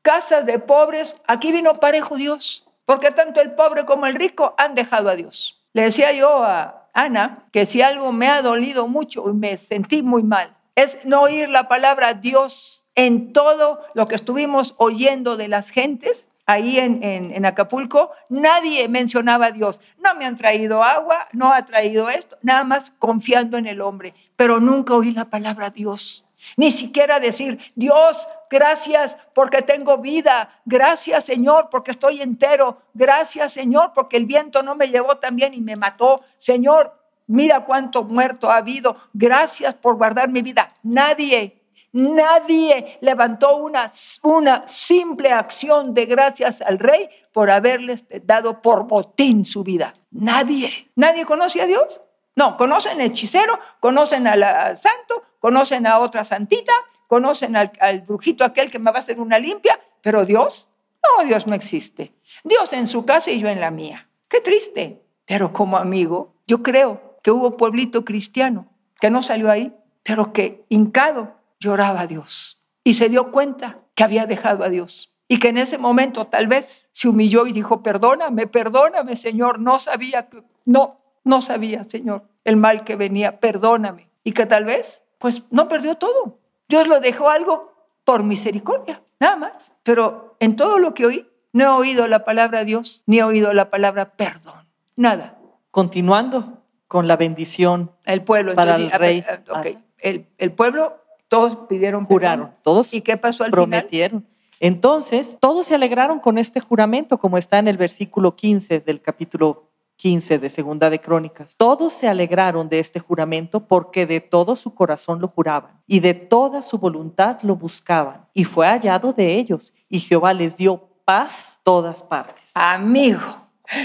casas de pobres. Aquí vino parejo Dios, porque tanto el pobre como el rico han dejado a Dios. Le decía yo a Ana que si algo me ha dolido mucho y me sentí muy mal, es no oír la palabra Dios en todo lo que estuvimos oyendo de las gentes ahí en, Acapulco, nadie mencionaba a Dios. No me han traído agua, no ha traído esto, nada más confiando en el hombre, pero nunca oí la palabra Dios. Ni siquiera decir, Dios, gracias porque tengo vida, gracias Señor porque estoy entero, gracias Señor porque el viento no me llevó tan bien y me mató, Señor, mira cuánto muerto ha habido, gracias por guardar mi vida. Nadie, Nadie levantó una, una simple acción de gracias al rey por haberles dado por botín su vida. Nadie. ¿Nadie conoce a Dios? No, conocen al hechicero, conocen al, santo, conocen a otra santita, conocen al, al brujito aquel que me va a hacer una limpia, pero Dios, no, Dios no existe. Dios en su casa y yo en la mía. Qué triste. Pero como amigo, yo creo que hubo pueblito cristiano que no salió ahí, pero que hincado lloraba a Dios y se dio cuenta que había dejado a Dios y que en ese momento tal vez se humilló y dijo, perdóname, perdóname, Señor, no sabía que, no, no sabía, Señor, el mal que venía, perdóname. Y que tal vez, pues no perdió todo. Dios lo dejó algo por misericordia, nada más. Pero en todo lo que oí, no he oído la palabra Dios, ni he oído la palabra perdón, nada. Continuando con la bendición El pueblo, para entonces, el rey. ah, el, el pueblo, todos pidieron perdón. Juraron, todos ¿Y qué pasó al final? prometieron. Entonces, todos se alegraron con este juramento, como está en el versículo 15 del capítulo 15 de Segunda de Crónicas. Todos se alegraron de este juramento porque de todo su corazón lo juraban y de toda su voluntad lo buscaban. Y fue hallado de ellos, y Jehová les dio paz todas partes. Amigo,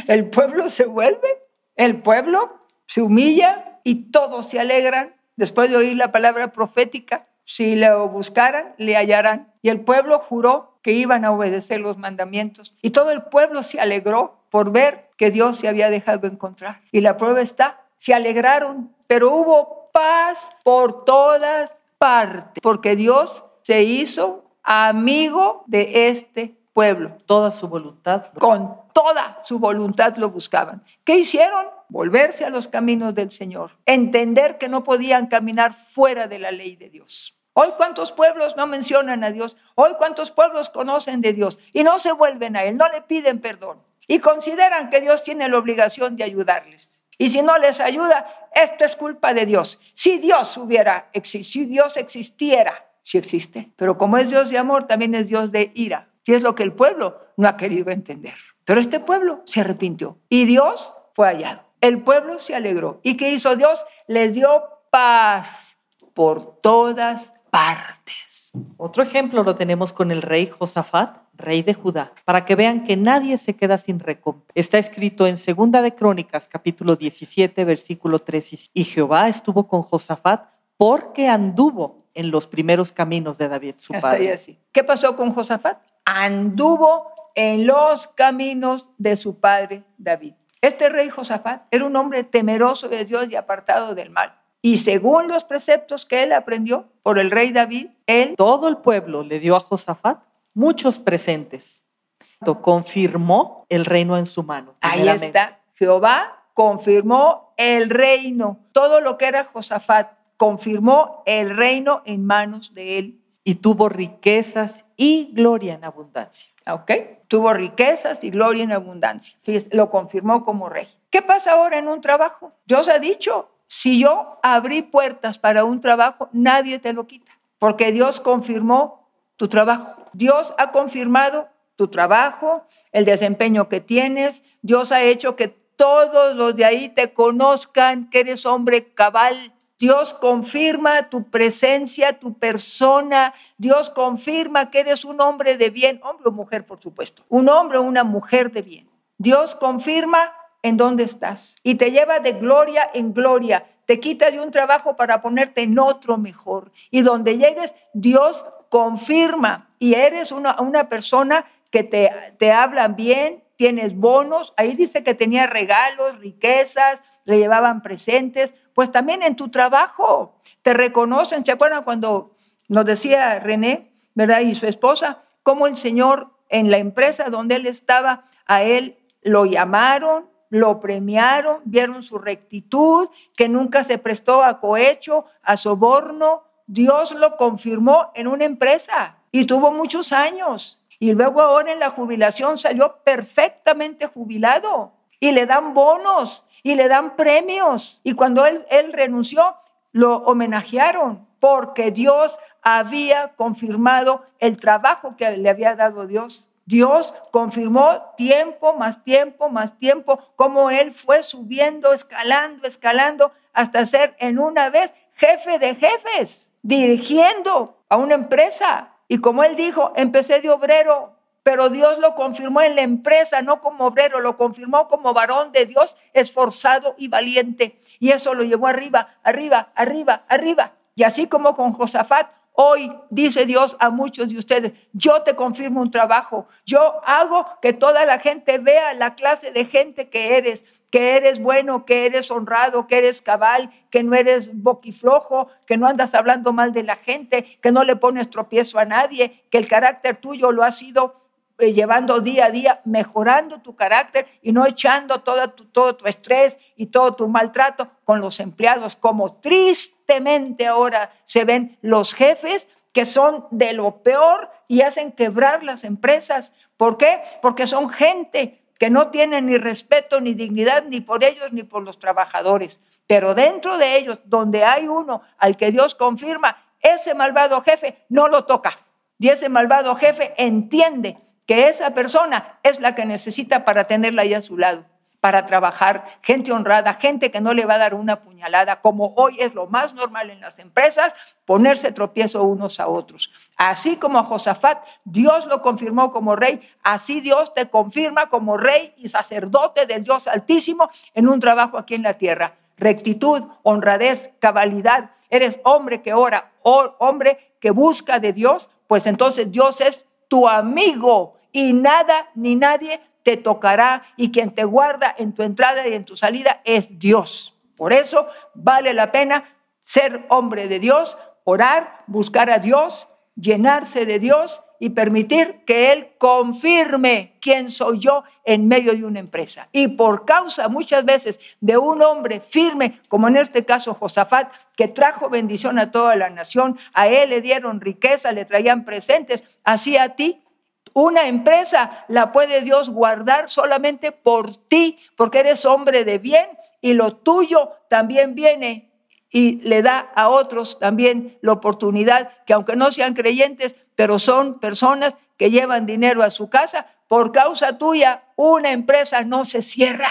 el pueblo se vuelve, el pueblo se humilla y todos se alegran después de oír la palabra profética. Si lo buscaran, le hallarán. Y el pueblo juró que iban a obedecer los mandamientos. Y todo el pueblo se alegró por ver que Dios se había dejado encontrar. Y la prueba está, se alegraron, pero hubo paz por todas partes, porque Dios se hizo amigo de este pueblo Toda su voluntad. con toda su voluntad lo buscaban. ¿Qué hicieron? Volverse a los caminos del Señor, entender que no podían caminar fuera de la ley de Dios. Hoy cuántos pueblos no mencionan a Dios, hoy cuántos pueblos conocen de Dios y no se vuelven a Él, no le piden perdón y consideran que Dios tiene la obligación de ayudarles. Y si no les ayuda, esto es culpa de Dios. Si Dios hubiera, si Dios existiera, si existe, pero como es Dios de amor, también es Dios de ira. Y es lo que el pueblo no ha querido entender. Pero este pueblo se arrepintió y Dios fue hallado. El pueblo se alegró. ¿Y qué hizo Dios? Les dio paz por todas partes. Otro ejemplo lo tenemos con el rey Josafat, rey de Judá, para que vean que nadie se queda sin recompensa. Está escrito en Segunda de Crónicas, capítulo 17, versículo 3. y- Jehová estuvo con Josafat porque anduvo en los primeros caminos de David, su Hasta ahí padre. así. ¿Qué pasó con Josafat? Anduvo en los caminos de su padre David. Este rey Josafat era un hombre temeroso de Dios y apartado del mal. Y según los preceptos que él aprendió por el rey David, él Todo el pueblo le dio a Josafat muchos presentes. Confirmó el reino en su mano. Ahí está. Jehová confirmó el reino. Todo lo que era Josafat confirmó el reino en manos de él. Y tuvo riquezas y gloria en abundancia. ¿Ok? Tuvo riquezas y gloria en abundancia. Lo confirmó como rey. ¿Qué pasa ahora en un trabajo? Dios ha dicho, si yo abrí puertas para un trabajo, nadie te lo quita, porque Dios confirmó tu trabajo. Dios ha confirmado tu trabajo, el desempeño que tienes. Dios ha hecho que todos los de ahí te conozcan que eres hombre cabal. Dios confirma tu presencia, tu persona. Dios confirma que eres un hombre de bien, hombre o mujer, por supuesto. Un hombre o una mujer de bien. Dios confirma en dónde estás y te lleva de gloria en gloria. Te quita de un trabajo para ponerte en otro mejor. Y donde llegues, Dios confirma y eres una, una persona que te, te hablan bien, tienes bonos. Ahí dice que tenía regalos, riquezas, le llevaban presentes. Pues también en tu trabajo te reconocen. ¿Se acuerdan cuando nos decía René, verdad? Y su esposa, cómo el Señor en la empresa donde él estaba, a él lo llamaron, lo premiaron, vieron su rectitud, que nunca se prestó a cohecho, a soborno. Dios lo confirmó en una empresa y tuvo muchos años. Y luego ahora en la jubilación salió perfectamente jubilado y le dan bonos y le dan premios. Y cuando él, él renunció, lo homenajearon porque Dios había confirmado el trabajo que le había dado Dios. Dios confirmó tiempo más tiempo más tiempo, como él fue subiendo, escalando, escalando, hasta ser en una vez jefe de jefes, dirigiendo a una empresa. Y como él dijo, empecé de obrero, pero Dios lo confirmó en la empresa, no como obrero, lo confirmó como varón de Dios, esforzado y valiente. Y eso lo llevó arriba, arriba, arriba, arriba. Y así como con Josafat, hoy dice Dios a muchos de ustedes, yo te confirmo un trabajo, yo hago que toda la gente vea la clase de gente que eres, que eres bueno, que eres honrado, que eres cabal, que no eres boquiflojo, que no andas hablando mal de la gente, que no le pones tropiezo a nadie, que el carácter tuyo lo ha sido eh, llevando día a día, mejorando tu carácter y no echando toda tu, todo tu estrés y todo tu maltrato con los empleados, como tristemente ahora se ven los jefes que son de lo peor y hacen quebrar las empresas. ¿Por qué? Porque son gente que no tiene ni respeto ni dignidad ni por ellos ni por los trabajadores. Pero dentro de ellos, donde hay uno al que Dios confirma, ese malvado jefe no lo toca. Y ese malvado jefe entiende que esa persona es la que necesita para tenerla ahí a su lado, para trabajar, gente honrada, gente que no le va a dar una puñalada, como hoy es lo más normal en las empresas, ponerse tropiezo unos a otros. Así como Josafat, Dios lo confirmó como rey, así Dios te confirma como rey y sacerdote del Dios Altísimo en un trabajo aquí en la tierra. Rectitud, honradez, cabalidad. Eres hombre que ora, hombre que busca de Dios, pues entonces Dios es tu amigo y nada ni nadie te tocará y quien te guarda en tu entrada y en tu salida es Dios. Por eso vale la pena ser hombre de Dios, orar, buscar a Dios, llenarse de Dios y permitir que Él confirme quién soy yo en medio de una empresa. Y por causa muchas veces de un hombre firme, como en este caso Josafat, que trajo bendición a toda la nación, a Él le dieron riqueza, le traían presentes, así a ti. Una empresa la puede Dios guardar solamente por ti, porque eres hombre de bien y lo tuyo también viene y le da a otros también la oportunidad que aunque no sean creyentes, pero son personas que llevan dinero a su casa, por causa tuya una empresa no se cierra.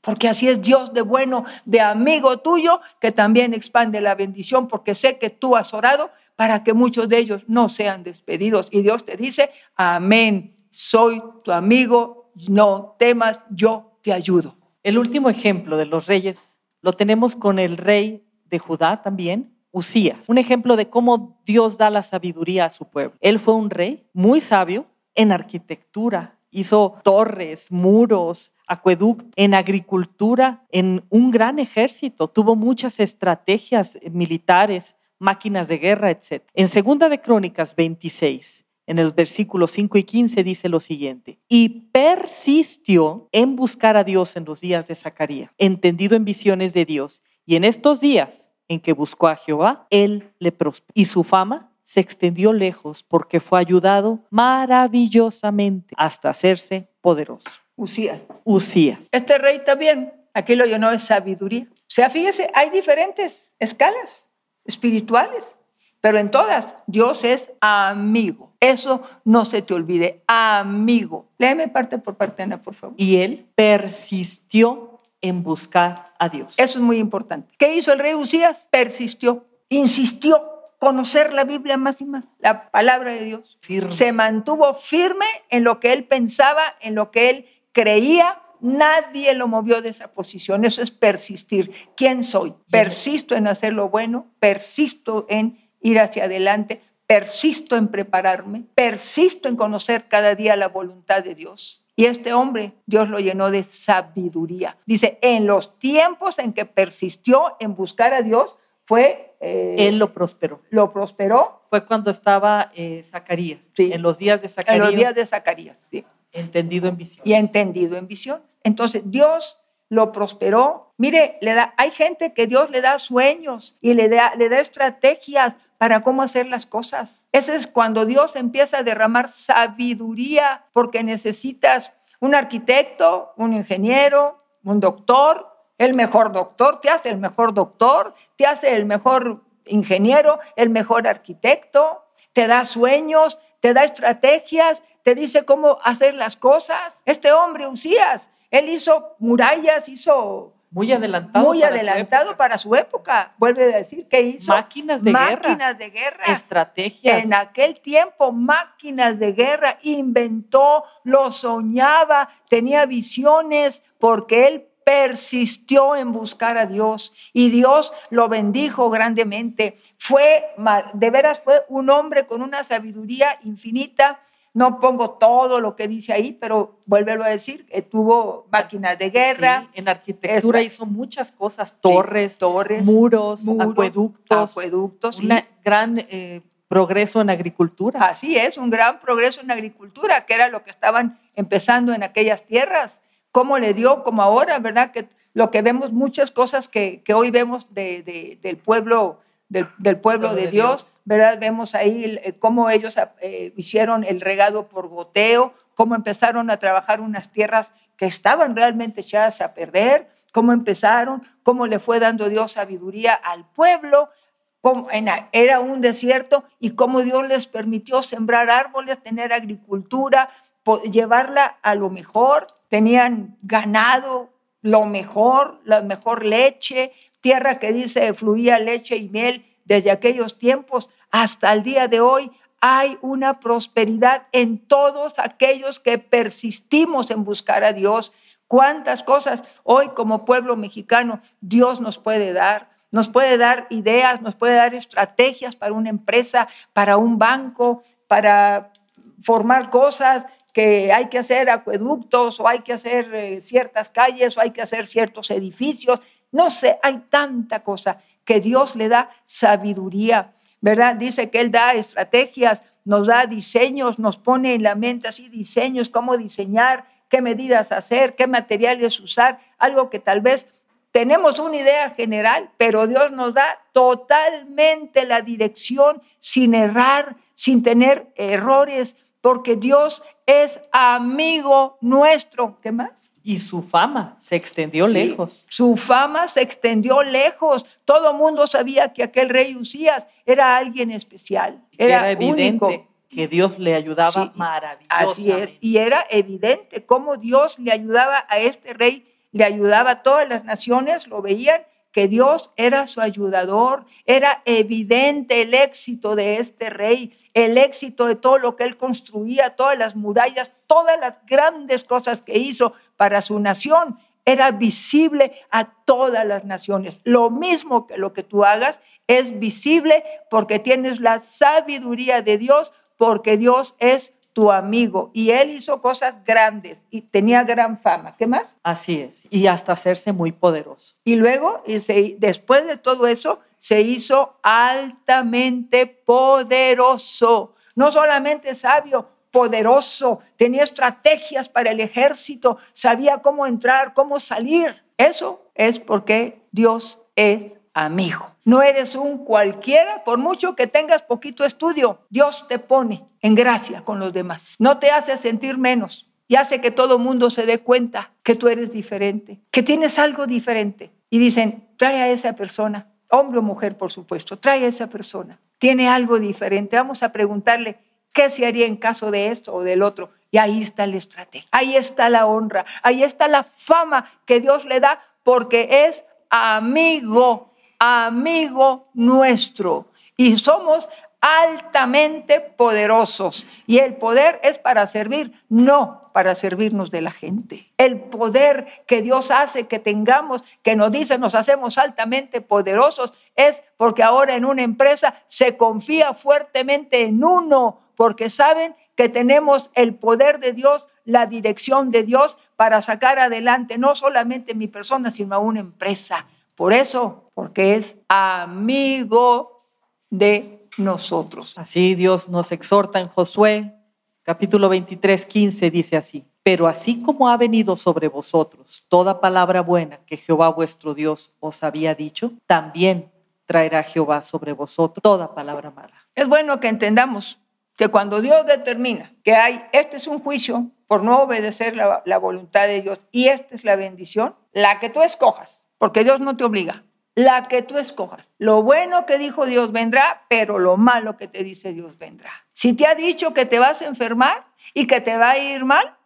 Porque así es Dios de bueno, de amigo tuyo, que también expande la bendición, porque sé que tú has orado para que muchos de ellos no sean despedidos. Y Dios te dice, amén, soy tu amigo, no temas, yo te ayudo. El último ejemplo de los reyes lo tenemos con el rey de Judá también, Usías. Un ejemplo de cómo Dios da la sabiduría a su pueblo. Él fue un rey muy sabio en arquitectura, hizo torres, muros, acueductos, en agricultura, en un gran ejército, tuvo muchas estrategias militares, máquinas de guerra, etc. En Segunda de Crónicas 26, en el versículo 5 y 15 dice lo siguiente, y persistió en buscar a Dios en los días de Zacarías, entendido en visiones de Dios, y en estos días en que buscó a Jehová, él le prosperó. Y su fama se extendió lejos porque fue ayudado maravillosamente hasta hacerse poderoso. Usías. Usías. Este rey también, aquí lo llenó de sabiduría. O sea, fíjese, hay diferentes escalas espirituales, pero en todas Dios es amigo. Eso no se te olvide, amigo. Léeme parte por parte, Ana, por favor. Y él persistió en buscar a Dios. Eso es muy importante. ¿Qué hizo el rey Usías? Persistió, insistió conocer la Biblia más y más, la palabra de Dios. Se mantuvo firme en lo que él pensaba, en lo que él creía. Nadie lo movió de esa posición. Eso es persistir. ¿Quién soy? Persisto en hacer lo bueno, persisto en ir hacia adelante, persisto en prepararme, persisto en conocer cada día la voluntad de Dios. Y este hombre, Dios lo llenó de sabiduría. Dice, en los tiempos en que persistió en buscar a Dios, fue... Eh, Él lo prosperó. Lo prosperó. Fue cuando estaba eh, Zacarías. Sí. En los días de Zacarías. En los días de Zacarías, sí. Entendido en visión. Y entendido en visión. Entonces, Dios lo prosperó. Mire, le da, hay gente que Dios le da sueños y le da, le da estrategias para cómo hacer las cosas. Ese es cuando Dios empieza a derramar sabiduría, porque necesitas un arquitecto, un ingeniero, un doctor, el mejor doctor, te hace el mejor doctor, te hace el mejor ingeniero, el mejor arquitecto, te da sueños, te da estrategias, te dice cómo hacer las cosas. Este hombre, Usías, él hizo murallas, hizo muy adelantado. Muy para adelantado su para su época. Vuelve a decir que hizo máquinas de guerra. Máquinas de guerra. Estrategias. En aquel tiempo, máquinas de guerra. Inventó, lo soñaba, tenía visiones, porque él persistió en buscar a Dios y Dios lo bendijo grandemente. Fue, de veras, fue un hombre con una sabiduría infinita no pongo todo lo que dice ahí, pero vuélvelo a decir, tuvo máquinas de guerra. en arquitectura hizo muchas cosas, torres, torres muros, acueductos. acueductos una gran eh, progreso en agricultura. Así es, un gran progreso en agricultura, que era lo que estaban empezando en aquellas tierras. Cómo le dio, como ahora, ¿verdad? Que lo que vemos, muchas cosas que, que hoy vemos de, de, del pueblo, del, del pueblo Pueblo de, de Dios, Dios. ¿verdad? Vemos ahí eh, cómo ellos eh, hicieron el regado por goteo, cómo empezaron a trabajar unas tierras que estaban realmente echadas a perder, cómo empezaron, cómo le fue dando Dios sabiduría al pueblo, era un desierto y cómo Dios les permitió sembrar árboles, tener agricultura, llevarla a lo mejor, tenían ganado, lo mejor, la mejor leche, tierra que dice fluía leche y miel desde aquellos tiempos hasta el día de hoy. Hay una prosperidad en todos aquellos que persistimos en buscar a Dios. Cuántas cosas hoy como pueblo mexicano Dios nos puede dar. Nos puede dar ideas, nos puede dar estrategias para una empresa, para un banco, para formar cosas que hay que hacer acueductos o hay que hacer eh, ciertas calles o hay que hacer ciertos edificios. No sé, hay tanta cosa que Dios le da sabiduría, ¿verdad? Dice que Él da estrategias, nos da diseños, nos pone en la mente así diseños, cómo diseñar, qué medidas hacer, qué materiales usar, algo que tal vez tenemos una idea general, pero Dios nos da totalmente la dirección sin errar, sin tener errores, porque Dios es amigo nuestro. ¿Qué más? Y su fama se extendió Sí, lejos. Su fama se extendió lejos. Todo el mundo sabía que aquel rey Usías era alguien especial. Era, Era, evidente único. que Dios le ayudaba Sí, maravillosamente. Así es. Y era evidente cómo Dios le ayudaba a este rey, le ayudaba a todas las naciones, lo veían que Dios era su ayudador, era evidente el éxito de este rey, el éxito de todo lo que él construía, todas las murallas, todas las grandes cosas que hizo para su nación. Era visible a todas las naciones. Lo mismo que lo que tú hagas es visible porque tienes la sabiduría de Dios, porque Dios es tu amigo y él hizo cosas grandes y tenía gran fama. ¿Qué más? Así es. Y hasta hacerse muy poderoso. Y luego, y se- después de todo eso, se hizo altamente poderoso. No solamente sabio, poderoso. Tenía estrategias para el ejército, sabía cómo entrar, cómo salir. Eso es porque Dios es amigo. No eres un cualquiera, por mucho que tengas poquito estudio. Dios te pone en gracia con los demás. No te hace sentir menos y hace que todo mundo se dé cuenta que tú eres diferente, que tienes algo diferente. Y dicen, trae a esa persona, hombre o mujer, por supuesto, trae a esa persona. Tiene algo diferente. Vamos a preguntarle qué se haría en caso de esto o del otro. Y ahí está la estrategia, ahí está la honra, ahí está la fama que Dios le da porque es amigo, amigo nuestro. Y somos altamente poderosos. Y el poder es para servir, no para servirnos de la gente. El poder que Dios hace que tengamos, que nos dice nos hacemos altamente poderosos, es porque ahora en una empresa se confía fuertemente en uno, porque saben que tenemos el poder de Dios, la dirección de Dios para sacar adelante no solamente mi persona, sino a una empresa. Por eso, porque es amigo de nosotros. Así Dios nos exhorta en Josué, capítulo 23, 15, dice así. Pero así como ha venido sobre vosotros toda palabra buena que Jehová vuestro Dios os había dicho, también traerá Jehová sobre vosotros toda palabra mala. Es bueno que entendamos que cuando Dios determina que hay, este es un juicio por no obedecer la, la voluntad de Dios y esta es la bendición, la que tú escojas, porque Dios no te obliga, la que tú escojas. Lo bueno que dijo Dios vendrá, pero lo malo que te dice Dios vendrá. Si te ha dicho que te vas a enfermar y que te va a ir mal,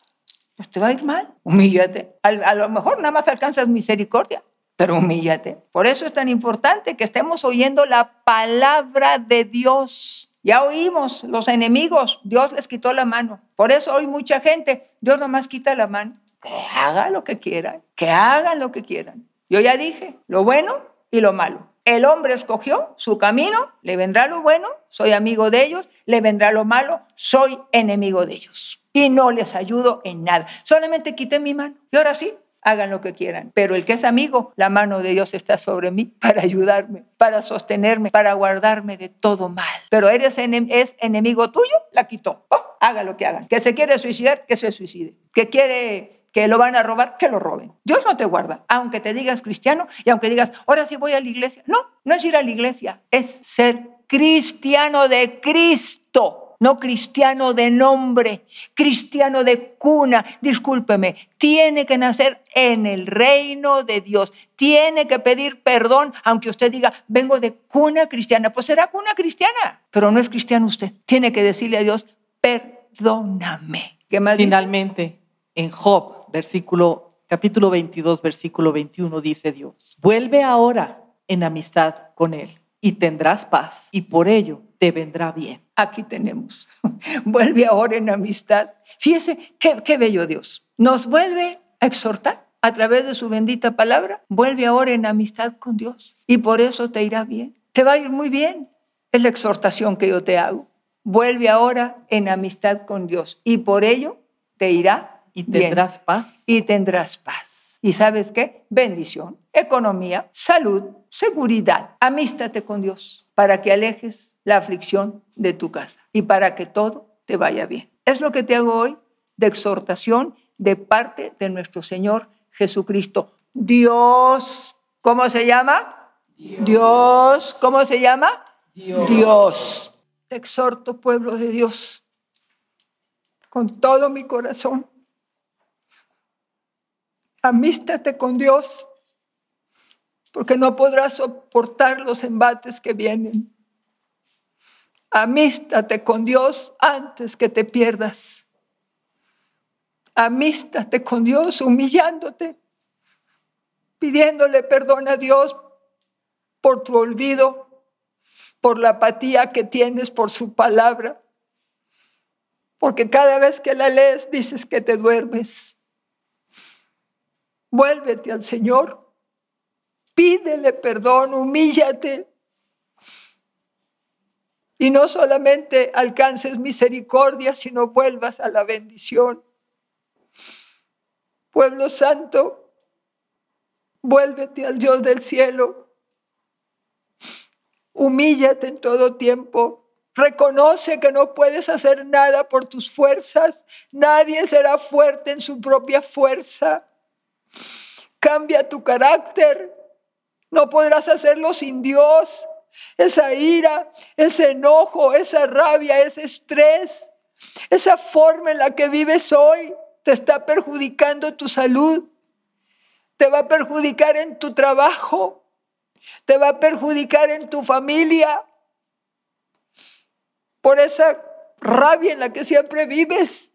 pues te va a ir mal. Humíllate. A, lo mejor nada más alcanzas misericordia, pero humíllate. Por eso es tan importante que estemos oyendo la palabra de Dios. Ya oímos los enemigos, Dios les quitó la mano. Por eso hoy mucha gente, Dios nomás quita la mano. Que hagan lo que quieran, que hagan lo que quieran. Yo ya dije, lo bueno y lo malo. El hombre escogió su camino, le vendrá lo bueno, soy amigo de ellos, le vendrá lo malo, soy enemigo de ellos. Y no les ayudo en nada. Solamente quité mi mano. Y ahora sí, hagan lo que quieran. Pero el que es amigo, la mano de Dios está sobre mí *laughs* para ayudarme, para sostenerme, para guardarme de todo mal. Pero eres es enemigo tuyo, la quitó. Oh, haga lo que hagan. Que se quiere suicidar, que se suicide. Que quiere que lo van a robar, que lo roben. Dios no te guarda, aunque te digas cristiano y aunque digas, ahora sí voy a la iglesia. No, no es ir a la iglesia, es ser cristiano de Cristo no cristiano de nombre, cristiano de cuna. Discúlpeme, tiene que nacer en el reino de Dios. Tiene que pedir perdón, aunque usted diga, vengo de cuna cristiana. Pues será cuna cristiana, pero no es cristiano usted. Tiene que decirle a Dios, perdóname. ¿Qué más Finalmente, en Job, versículo, capítulo 22, versículo 21, dice Dios, vuelve ahora en amistad con Él y tendrás paz y por ello te vendrá bien. Aquí tenemos. *laughs* Vuelve ahora en amistad. Fíjese qué, qué bello Dios. Nos vuelve a exhortar a través de su bendita palabra. Vuelve ahora en amistad con Dios y por eso te irá bien. Te va a ir muy bien. Es la exhortación que yo te hago. Vuelve ahora en amistad con Dios y por ello te irá y tendrás paz. Y tendrás paz. ¿Y sabes qué? Bendición, economía, salud, seguridad. Amístate con Dios para que alejes la aflicción de tu casa y para que todo te vaya bien. Es lo que te hago hoy de exhortación de parte de nuestro Señor Jesucristo. Dios, ¿cómo se llama? Dios, ¿cómo se llama? Dios. Dios. Te exhorto, pueblo de Dios, con todo mi corazón. Amístate con Dios porque no podrás soportar los embates que vienen. Amístate con Dios antes que te pierdas. Amístate con Dios humillándote, pidiéndole perdón a Dios por tu olvido, por la apatía que tienes por su palabra, porque cada vez que la lees dices que te duermes. Vuélvete al Señor pídele perdón, humíllate. Y no solamente alcances misericordia, sino vuelvas a la bendición. Pueblo santo, vuélvete al Dios del cielo. Humíllate en todo tiempo. Reconoce que no puedes hacer nada por tus fuerzas. Nadie será fuerte en su propia fuerza. Cambia tu carácter. No podrás hacerlo sin Dios. Esa ira, ese enojo, esa rabia, ese estrés, esa forma en la que vives hoy te está perjudicando tu salud, te va a perjudicar en tu trabajo, te va a perjudicar en tu familia. Por esa rabia en la que siempre vives,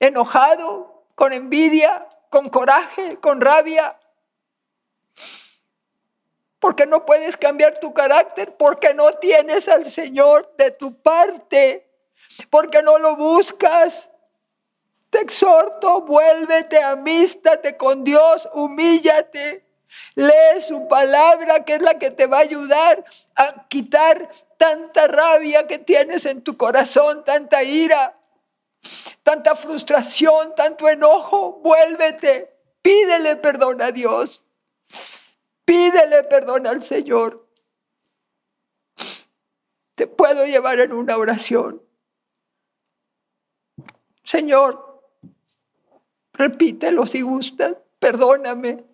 enojado, con envidia, con coraje, con rabia porque no puedes cambiar tu carácter, porque no tienes al Señor de tu parte, porque no lo buscas. Te exhorto, vuélvete, amístate con Dios, humíllate. Lee su palabra, que es la que te va a ayudar a quitar tanta rabia que tienes en tu corazón, tanta ira, tanta frustración, tanto enojo. Vuélvete, pídele perdón a Dios. Pídele perdón al Señor. Te puedo llevar en una oración. Señor, repítelo si gustas, perdóname.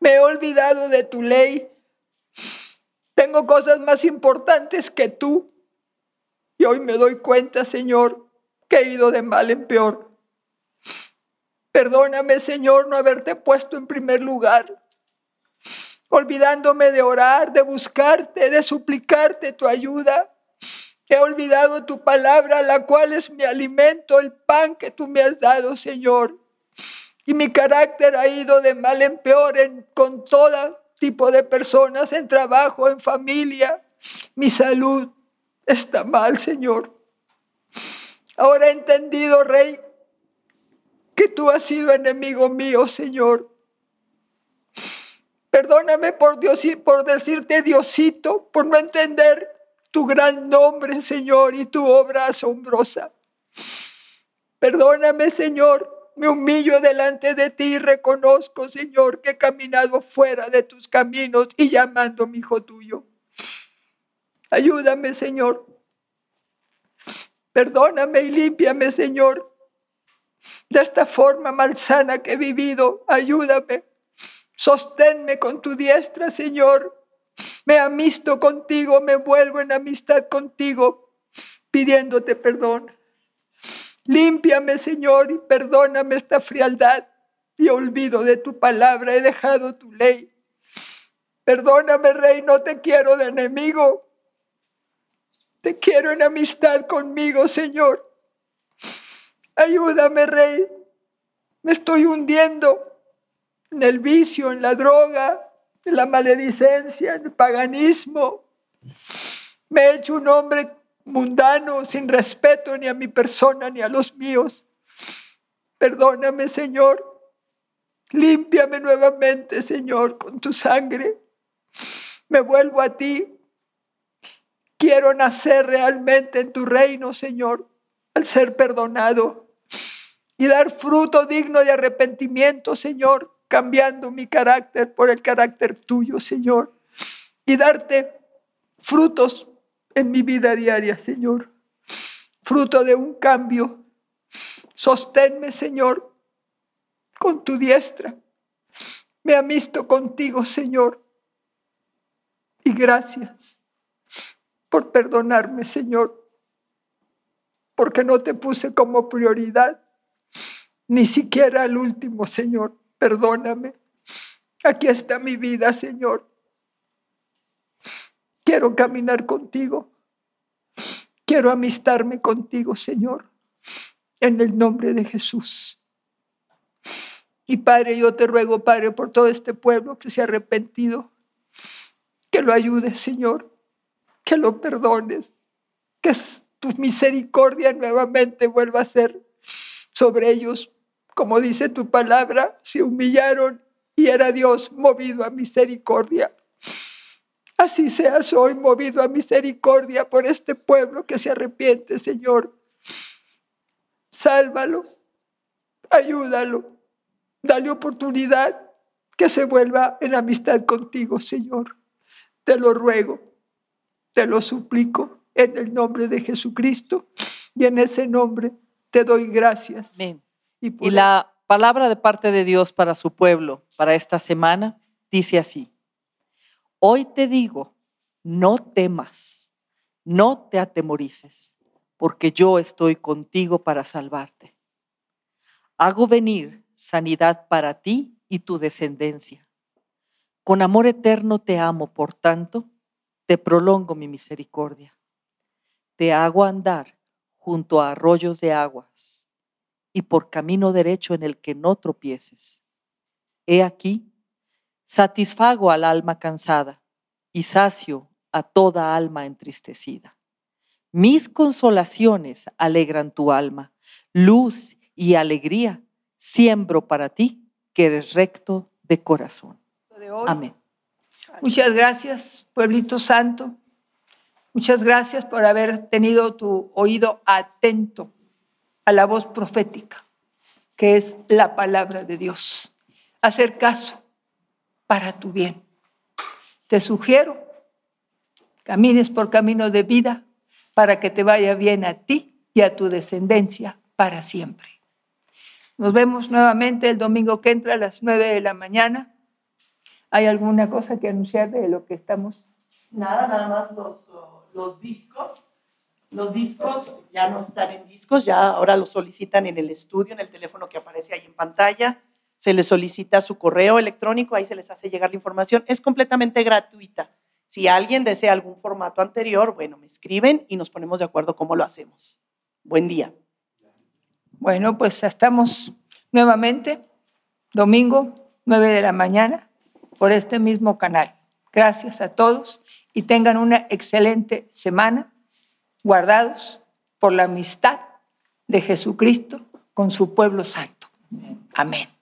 Me he olvidado de tu ley. Tengo cosas más importantes que tú. Y hoy me doy cuenta, Señor, que he ido de mal en peor. Perdóname, Señor, no haberte puesto en primer lugar olvidándome de orar, de buscarte, de suplicarte tu ayuda. He olvidado tu palabra, la cual es mi alimento, el pan que tú me has dado, Señor. Y mi carácter ha ido de mal en peor con todo tipo de personas, en trabajo, en familia. Mi salud está mal, Señor. Ahora he entendido, Rey, que tú has sido enemigo mío, Señor. Perdóname por, Dios, por decirte Diosito, por no entender tu gran nombre, Señor, y tu obra asombrosa. Perdóname, Señor, me humillo delante de ti y reconozco, Señor, que he caminado fuera de tus caminos y llamando mi hijo tuyo. Ayúdame, Señor. Perdóname y límpiame, Señor, de esta forma malsana que he vivido. Ayúdame. Sosténme con tu diestra, Señor. Me amisto contigo, me vuelvo en amistad contigo, pidiéndote perdón. Límpiame, Señor, y perdóname esta frialdad y olvido de tu palabra. He dejado tu ley. Perdóname, Rey, no te quiero de enemigo. Te quiero en amistad conmigo, Señor. Ayúdame, Rey. Me estoy hundiendo en el vicio, en la droga, en la maledicencia, en el paganismo. Me he hecho un hombre mundano, sin respeto ni a mi persona ni a los míos. Perdóname, Señor. Límpiame nuevamente, Señor, con tu sangre. Me vuelvo a ti. Quiero nacer realmente en tu reino, Señor, al ser perdonado y dar fruto digno de arrepentimiento, Señor, cambiando mi carácter por el carácter tuyo, Señor, y darte frutos en mi vida diaria, Señor, fruto de un cambio. Sosténme, Señor, con tu diestra. Me amisto contigo, Señor. Y gracias por perdonarme, Señor, porque no te puse como prioridad, ni siquiera al último, Señor. Perdóname. Aquí está mi vida, Señor. Quiero caminar contigo. Quiero amistarme contigo, Señor, en el nombre de Jesús. Y Padre, yo te ruego, Padre, por todo este pueblo que se ha arrepentido, que lo ayudes, Señor, que lo perdones, que tu misericordia nuevamente vuelva a ser sobre ellos. Como dice tu palabra, se humillaron y era Dios movido a misericordia. Así seas hoy movido a misericordia por este pueblo que se arrepiente, Señor. Sálvalo, ayúdalo, dale oportunidad que se vuelva en amistad contigo, Señor. Te lo ruego te lo suplico en el nombre de Jesucristo y en ese nombre te doy gracias. Amén. Y, la palabra de parte de Dios para su pueblo, para esta semana, dice así. Hoy te digo, no temas, no te atemorices, porque yo estoy contigo para salvarte. Hago venir sanidad para ti y tu descendencia. Con amor eterno te amo, por tanto, te prolongo mi misericordia. Te hago andar junto a arroyos de aguas y por camino derecho en el que no tropieces. He aquí, satisfago al alma cansada y sacio a toda alma entristecida. Mis consolaciones alegran tu alma, luz y alegría siembro para ti que eres recto de corazón. Amén. Muchas gracias, pueblito santo. Muchas gracias por haber tenido tu oído atento a la voz profética, que es la palabra de Dios. Hacer caso para tu bien. Te sugiero, camines por camino de vida para que te vaya bien a ti y a tu descendencia para siempre. Nos vemos nuevamente el domingo que entra a las nueve de la mañana ¿Hay alguna cosa que anunciar de lo que estamos? Nada, nada más los, los discos. Los discos ya no están en discos, ya ahora los solicitan en el estudio, en el teléfono que aparece ahí en pantalla. Se les solicita su correo electrónico, ahí se les hace llegar la información. Es completamente gratuita. Si alguien desea algún formato anterior, bueno, me escriben y nos ponemos de acuerdo cómo lo hacemos. Buen día. Bueno, pues estamos nuevamente, domingo, 9 de la mañana por este mismo canal. Gracias a todos y tengan una excelente semana guardados por la amistad de Jesucristo con su pueblo santo. Amén.